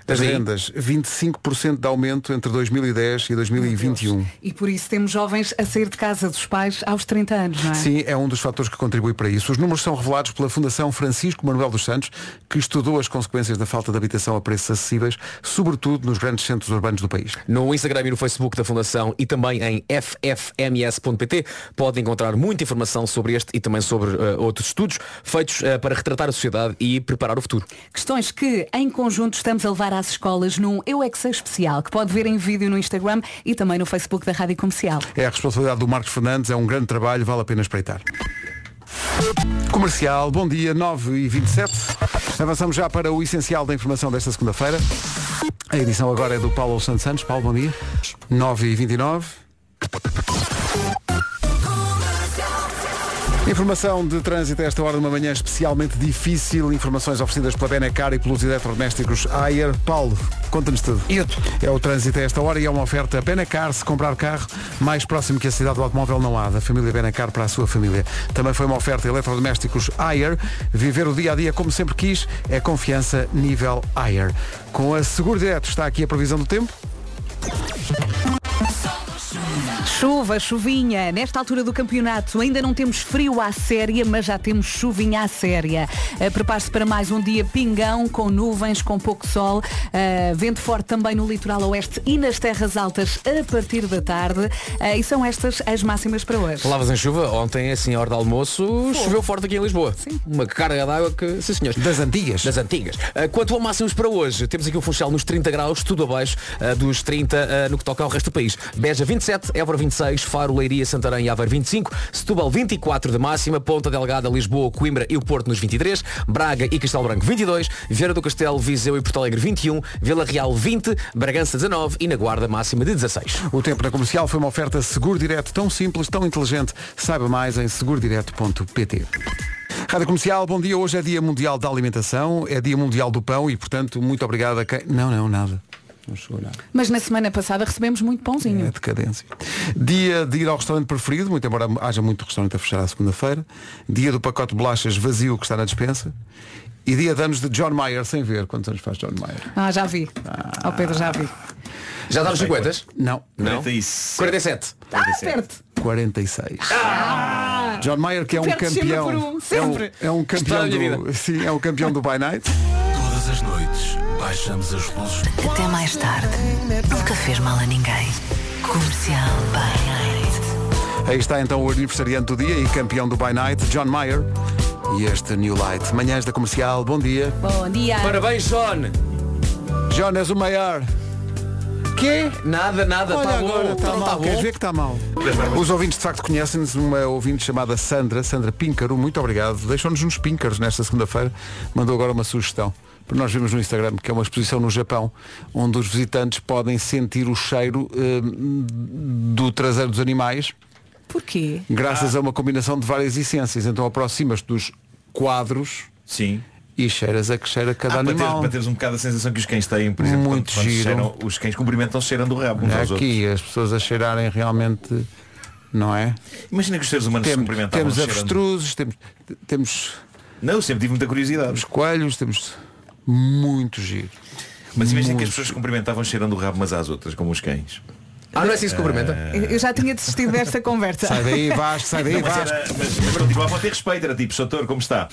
S1: As
S7: Tens aí?
S1: rendas, 25% de aumento entre 2010 e 2021.
S4: E por isso temos jovens a sair de casa dos pais aos 30 anos, não é?
S1: Sim, é um dos fatores que contribui para isso. Os números são revelados pela Fundação Francisco Manuel dos Santos, que estudou as consequências da falta de habitação a preços acessíveis, sobretudo nos grandes centros urbanos do país.
S7: No Instagram e no Facebook da Fundação e também em ffms.pt pode encontrar muita informação sobre este e também sobre eh, outros estudos feitos eh, para retratar a sociedade e preparar o futuro.
S4: Questões que, em conjunto, estamos a levar às escolas num Eu é que sei especial, que pode ver em vídeo no Instagram e também no Facebook da Rádio Comercial.
S1: É a responsabilidade do Marcos Fernandes, é um grande trabalho, vale a pena espreitar. Comercial, bom dia, 9 e 27 Avançamos já para o essencial da informação desta segunda-feira. A edição agora é do Paulo Santos Santos. Paulo, bom dia. 9 e 29 Informação de trânsito a esta hora de uma manhã especialmente difícil. Informações oferecidas pela Benacar e pelos eletrodomésticos Ayer. Paulo, conta-nos tudo. É o trânsito a esta hora e é uma oferta Benacar. Se comprar carro, mais próximo que a cidade do automóvel não há. Da família Benacar para a sua família. Também foi uma oferta eletrodomésticos Ayer. Viver o dia a dia como sempre quis é confiança nível Ayer. Com a Seguro Direto está aqui a previsão do tempo.
S4: Chuva, chuvinha. Nesta altura do campeonato ainda não temos frio à séria, mas já temos chuvinha à séria. Uh, Prepare-se para mais um dia pingão, com nuvens, com pouco sol. Uh, vento forte também no litoral oeste e nas terras altas a partir da tarde. Uh, e são estas as máximas para hoje.
S7: Palavras em chuva, ontem, assim, a hora de almoço, choveu forte aqui em Lisboa. Sim. Uma carga d'água que, sim senhores.
S1: Das antigas.
S7: Das antigas. Uh, quanto a máximos para hoje, temos aqui o Funchal nos 30 graus, tudo abaixo uh, dos 30 uh, no que toca ao resto do país. Beja 27, Évora 26, Faro, Leiria, Santarém e Aveiro 25, Setúbal 24 de máxima, Ponta Delgada, Lisboa, Coimbra e o Porto nos 23, Braga e Castelo Branco 22, Vieira do Castelo, Viseu e Porto Alegre 21, Vila Real 20, Bragança 19 e na Guarda máxima de 16.
S1: O tempo na comercial foi uma oferta seguro direto tão simples, tão inteligente. Saiba mais em segurodireto.pt. Rádio Comercial, bom dia. Hoje é Dia Mundial da Alimentação, é Dia Mundial do Pão e, portanto, muito obrigado a quem. Não, não, nada. Não chegou nada.
S4: Mas na semana passada recebemos muito pãozinho.
S1: É decadência. Dia de ir ao restaurante preferido, muito embora haja muito restaurante a fechar à segunda-feira. Dia do pacote de bolachas vazio que está na despensa. E dia de anos de John Mayer, sem ver. Quantos anos faz John Mayer?
S4: Ah, já vi. Ó Pedro, já vi.
S7: Já está nos 50?
S1: Não.
S7: Não? 47.
S4: Ah, perto.
S1: 46. John Mayer, que é um
S4: Perto
S1: campeão.
S4: por um,
S1: é, um,
S4: sempre.
S1: é um campeão do. [laughs] Sim, é um campeão do By Night.
S13: Baixamos as luzes.
S14: Até mais tarde. Nunca fez mal a ninguém. Comercial By
S1: Aí está então o aniversariante do dia e campeão do By Night, John Mayer. E este New Light. Manhãs da comercial, bom dia.
S4: Bom dia.
S7: Parabéns, John.
S1: John, és o maior. Quê?
S7: Nada, nada,
S1: Olha
S7: está
S1: agora,
S7: bom.
S1: está
S7: Não
S1: mal.
S7: tá
S1: Queres
S7: bom?
S1: ver que está mal? Os ouvintes de facto conhecem-nos, uma ouvinte chamada Sandra, Sandra Píncaro, muito obrigado. Deixou-nos uns píncaros nesta segunda-feira. Mandou agora uma sugestão. Nós vimos no Instagram que é uma exposição no Japão, onde os visitantes podem sentir o cheiro eh, do traseiro dos animais,
S4: Porquê?
S1: graças a uma combinação de várias essências. Então aproximas dos quadros
S11: Sim.
S1: e cheiras a que cheira cada
S11: Ah, para, ter-
S1: animal.
S11: para teres um bocado a sensação que os cães têm, por exemplo,
S1: Muito
S11: quando, quando
S1: giro.
S11: cheiram, os cães cumprimentam cheirando o rabo uns aos outros.
S1: Aqui as pessoas a cheirarem realmente, não é?
S11: Imagina que os seres humanos se
S1: Tem-
S11: cumprimentavam
S1: temos
S11: cheirando-
S1: avestruzes, temos, temos
S11: Não, eu sempre tive muita curiosidade.
S1: os coelhos, temos muito giro.
S11: Mas imagina que as pessoas cumprimentavam cheirando o rabo umas às outras, como os cães.
S7: Ah, não é assim que se cumprimenta?
S4: Eu já tinha desistido desta conversa.
S1: Sai daí, Vasco, sai daí,
S11: Não, mas,
S1: Vasco.
S11: era, mas, mas não tipo, a ter respeito, era tipo, Soutor, como está?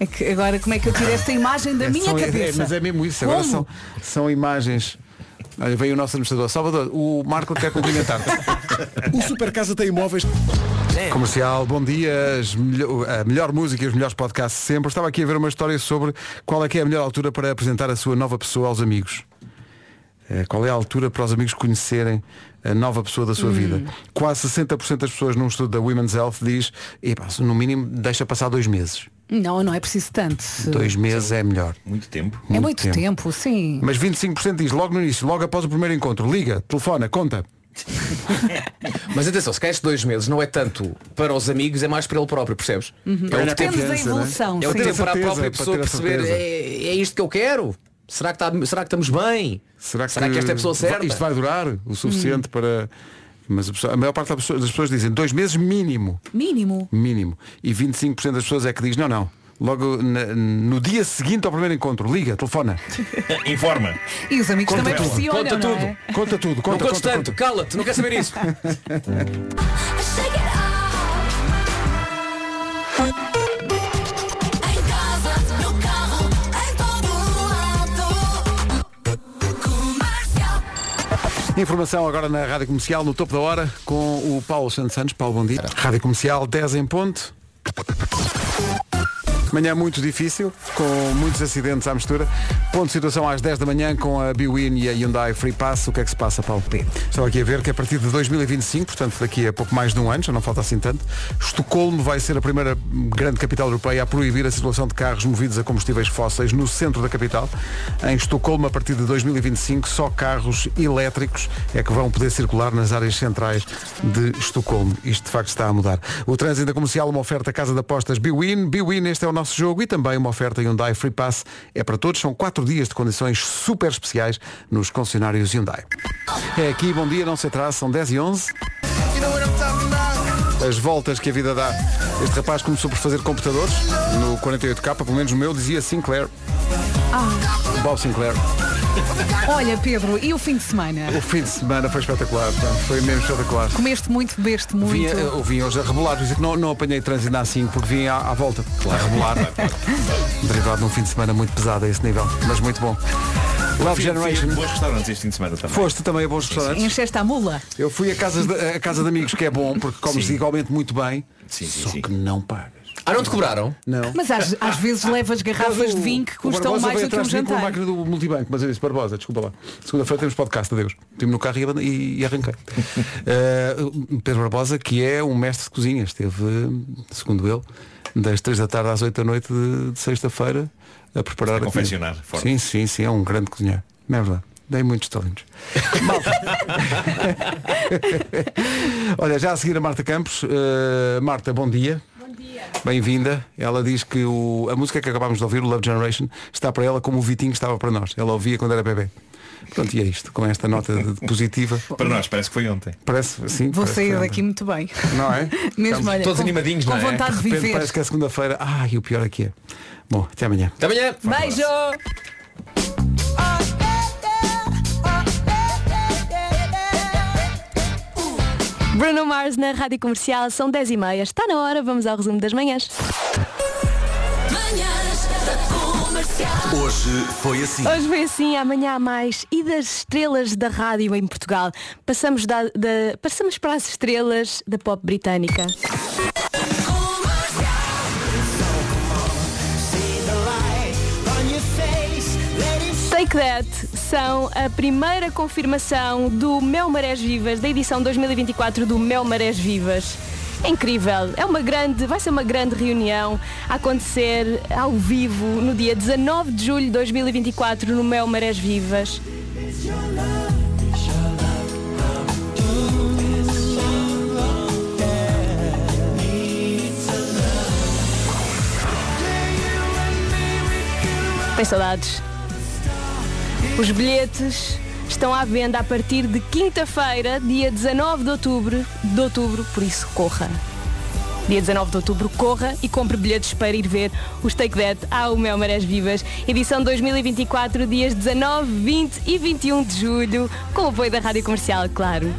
S4: É que agora como é que eu tiro esta imagem da minha
S1: São- é-
S4: cabeça?
S1: mas é mesmo isso, agora
S4: Como?
S1: são, são imagens. Olha, veio o nosso administrador. Salvador, o Marco quer cumprimentar. [laughs]
S15: O Super Casa tem imóveis.
S1: Comercial, bom dia. As melho- a melhor música e os melhores podcasts sempre. Estava aqui a ver uma história sobre qual é que é a melhor altura para apresentar a sua nova pessoa aos amigos. Eh, Qual é a altura para os amigos conhecerem a nova pessoa da sua
S4: Hum.
S1: vida? Quase 60% das pessoas num estudo da Women's Health diz, "Epá, no mínimo deixa passar dois meses.
S4: Não, não é preciso tanto.
S1: Dois meses é melhor.
S11: Muito tempo.
S4: É muito tempo, sim.
S1: Mas 25% diz logo no início, logo após o primeiro encontro, liga, telefona, conta. [laughs]
S7: Mas atenção, se calhar estes dois meses não é tanto para os amigos, é mais para ele próprio, percebes?
S4: Uhum.
S7: É o
S1: Ganhar
S7: tempo,
S4: Temos a
S1: confiança,
S4: evolução.
S7: é o tempo para a própria pessoa perceber é, é isto que eu quero. Será que, está, será que estamos bem?
S1: Será que,
S7: Será que esta é a pessoa certa?
S1: Isto vai durar o suficiente para. Mas a, pessoa- a maior parte das pessoas, das pessoas dizem dois meses mínimo.
S4: Mínimo.
S1: Mínimo. E 25% das pessoas é que diz, não, não. Logo na- no dia seguinte ao primeiro encontro, liga, telefona. [laughs]
S11: Informa.
S4: E os amigos
S1: Conta
S4: também
S1: tudo,
S4: pressionam,
S7: conta
S4: não
S7: tudo.
S4: é?
S1: Conta tudo,
S7: Não
S1: conta,
S7: contes
S1: conta,
S7: tanto, cala-te, não quer saber isso.
S2: Em casa, no carro, em todo lado. Comercial.
S1: Informação agora na Rádio Comercial, no topo da hora, com o Paulo Santos Santos. Paulo, bom dia. Rádio Comercial, 10 em ponto. Manhã muito difícil, com muitos acidentes à mistura. Ponto de situação às 10 da manhã com a Biwin e a Hyundai Free Pass. O que é que se passa, Paulo? Estava aqui a ver que a partir de 2025, portanto daqui a pouco mais de um ano, já não falta assim tanto, Estocolmo vai ser a primeira grande capital europeia a proibir a circulação de carros movidos a combustíveis fósseis no centro da capital. Em Estocolmo, a partir de 2025, só carros elétricos é que vão poder circular nas áreas centrais de Estocolmo. Isto de facto está a mudar. O trânsito comercial, uma oferta Casa de Apostas Biwin. Biwin, este é o nosso jogo e também uma oferta Hyundai Free Pass. É para todos, são quatro dias de condições super especiais nos concessionários Hyundai. É aqui, bom dia, não se atrase, são 10 e 11. As voltas que a vida dá. Este rapaz começou por fazer computadores no 48K, pelo menos o meu dizia Sinclair. Bob Sinclair.
S4: Olha, Pedro, e o fim de semana?
S1: O fim de semana foi espetacular, pá. foi mesmo espetacular.
S4: Comeste muito, bebeste muito.
S1: Vinha, eu vim hoje a rebolar, por isso que não, não apanhei trânsito na assim porque vim à, à volta. A rebolar. [laughs] Derivado de um fim de semana muito pesado a esse nível, mas muito bom. Love
S11: Fui- fui a
S1: Generation.
S11: Bons restaurantes este fim de semana também.
S1: Foste também a bons restaurantes?
S4: Encheste a mula?
S1: Eu fui a casa de, a casa de amigos, que é bom, porque comes igualmente muito bem,
S11: Sim, sim,
S1: só
S11: sim.
S1: que não pagas.
S7: Ah, não te cobraram?
S1: Não.
S4: Mas às, às vezes levas garrafas de vinho que custam mais do que um
S1: mim com a
S4: jantar.
S1: máquina do multibanco, mas eu disse, Barbosa, desculpa lá. Segunda-feira temos podcast, adeus. Estive no carro e, e, arranquei. [laughs] Eh, Pedro Barbosa, que é um mestre de cozinha, esteve, segundo ele, das 3 da tarde às 8 da noite de, de sexta-feira a preparar
S11: A confeccionar, forte.
S1: Sim, sim, sim, é um grande cozinheiro. Não é verdade. Dei muitos talentos. [laughs] [laughs] Olha, já a seguir a Marta Campos. Eh, Marta, bom dia. Bem-vinda. Ela diz que o- a música que acabámos de ouvir, o Love Generation, está para ela como o Vitinho estava para nós. Ela ouvia quando era bebê. Pronto, e é isto, com esta nota de- positiva. [laughs]
S11: Para nós, parece que foi ontem.
S1: Parece, sim.
S4: Vou
S1: parece
S4: sair daqui muito bem.
S1: Não é? [laughs]
S4: Mesmo,
S1: Estamos
S4: olha,
S7: todos
S4: com,
S7: animadinhos,
S4: com
S7: não é?
S4: vontade de
S1: De repente
S4: viver.
S1: parece que é segunda-feira. Ah, e o pior aqui é. Bom, até amanhã.
S7: Até amanhã.
S4: Beijo!
S16: Bruno Mars na Rádio Comercial, são 10 e meia. Está na hora, vamos ao resumo das manhãs.
S2: Manhãs da Comercial.
S13: Hoje foi assim.
S16: Hoje foi assim, amanhã há mais. E das estrelas da rádio em Portugal? Passamos, da, da- passamos para as estrelas da pop britânica. Take That a primeira confirmação do Mel Marés Vivas, da edição 2024 do Mel Marés Vivas. É incrível, é uma grande, vai ser uma grande reunião a acontecer ao vivo no dia 19 de julho de 2024 no Mel Marés Vivas. Tem saudades? Os bilhetes estão à venda a partir de quinta-feira, dia 19 de outubro, de outubro, por isso corra. Dia 19 de outubro, corra e compre bilhetes para ir ver os Take That ao Mel Marés Vivas, edição 2024, dias 19, 20 e 21 de julho, com o apoio da Rádio Comercial, claro.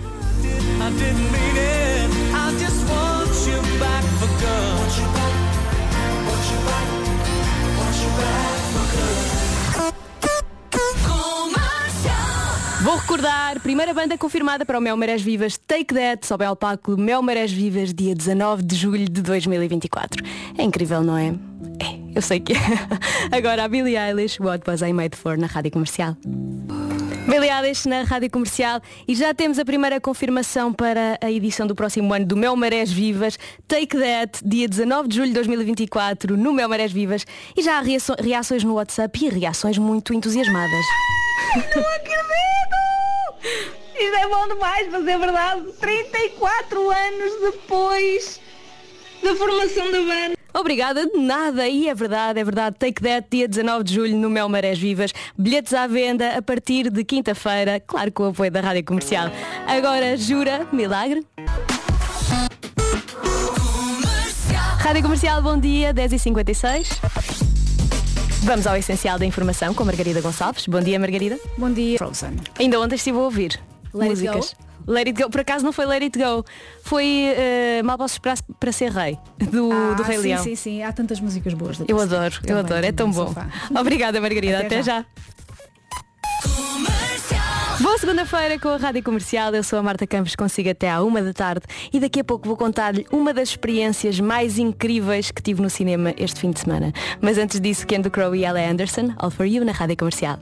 S16: Vou recordar, primeira banda confirmada para o Mel Marés Vivas, Take That, sobe ao palco Mel Marés Vivas, dia 19 de julho de 2024. É incrível, não é? É, eu sei que é. [laughs] Agora a Billie Eilish, What Was I Made For, na Rádio Comercial. Billie na Rádio Comercial e já temos a primeira confirmação para a edição do próximo ano do Mel Marés Vivas, Take That, dia 19 de julho de 2024, no Mel Marés Vivas e já há reações no WhatsApp e reações muito entusiasmadas.
S17: Não acredito! Isto é bom demais, mas é verdade. 34 anos depois da formação da banda.
S16: Obrigada de nada, e é verdade, é verdade. Take That, dia 19 de julho, no Mel Marés Vivas. Bilhetes à venda a partir de quinta-feira, claro com o apoio da Rádio Comercial. Agora, jura, milagre? Rádio Comercial, bom dia, 10h56. Vamos ao essencial da informação com Margarida Gonçalves. Bom dia, Margarida.
S4: Bom dia. Frozen.
S16: Ainda ontem estive a ouvir
S4: Let It
S16: músicas. Let It Go. Por acaso não foi Let It Go. Foi eh, Mal Posso Esperar para Ser Rei, do,
S4: Ah,
S16: do Rei
S4: sim,
S16: Leão.
S4: sim, sim. Há tantas músicas boas.
S16: Eu adoro, eu
S4: Também,
S16: adoro, é tão bom.
S4: sou fã. [laughs]
S16: Obrigada, Margarida.
S4: Até
S16: Até,
S4: já.
S16: já. Boa segunda-feira com a Rádio Comercial. Eu sou a Marta Campos, consigo até à uma da tarde e daqui a pouco vou contar-lhe uma das experiências mais incríveis que tive no cinema este fim de semana. Mas antes disso, Ken do Crow e Ella Anderson, All For You na Rádio Comercial.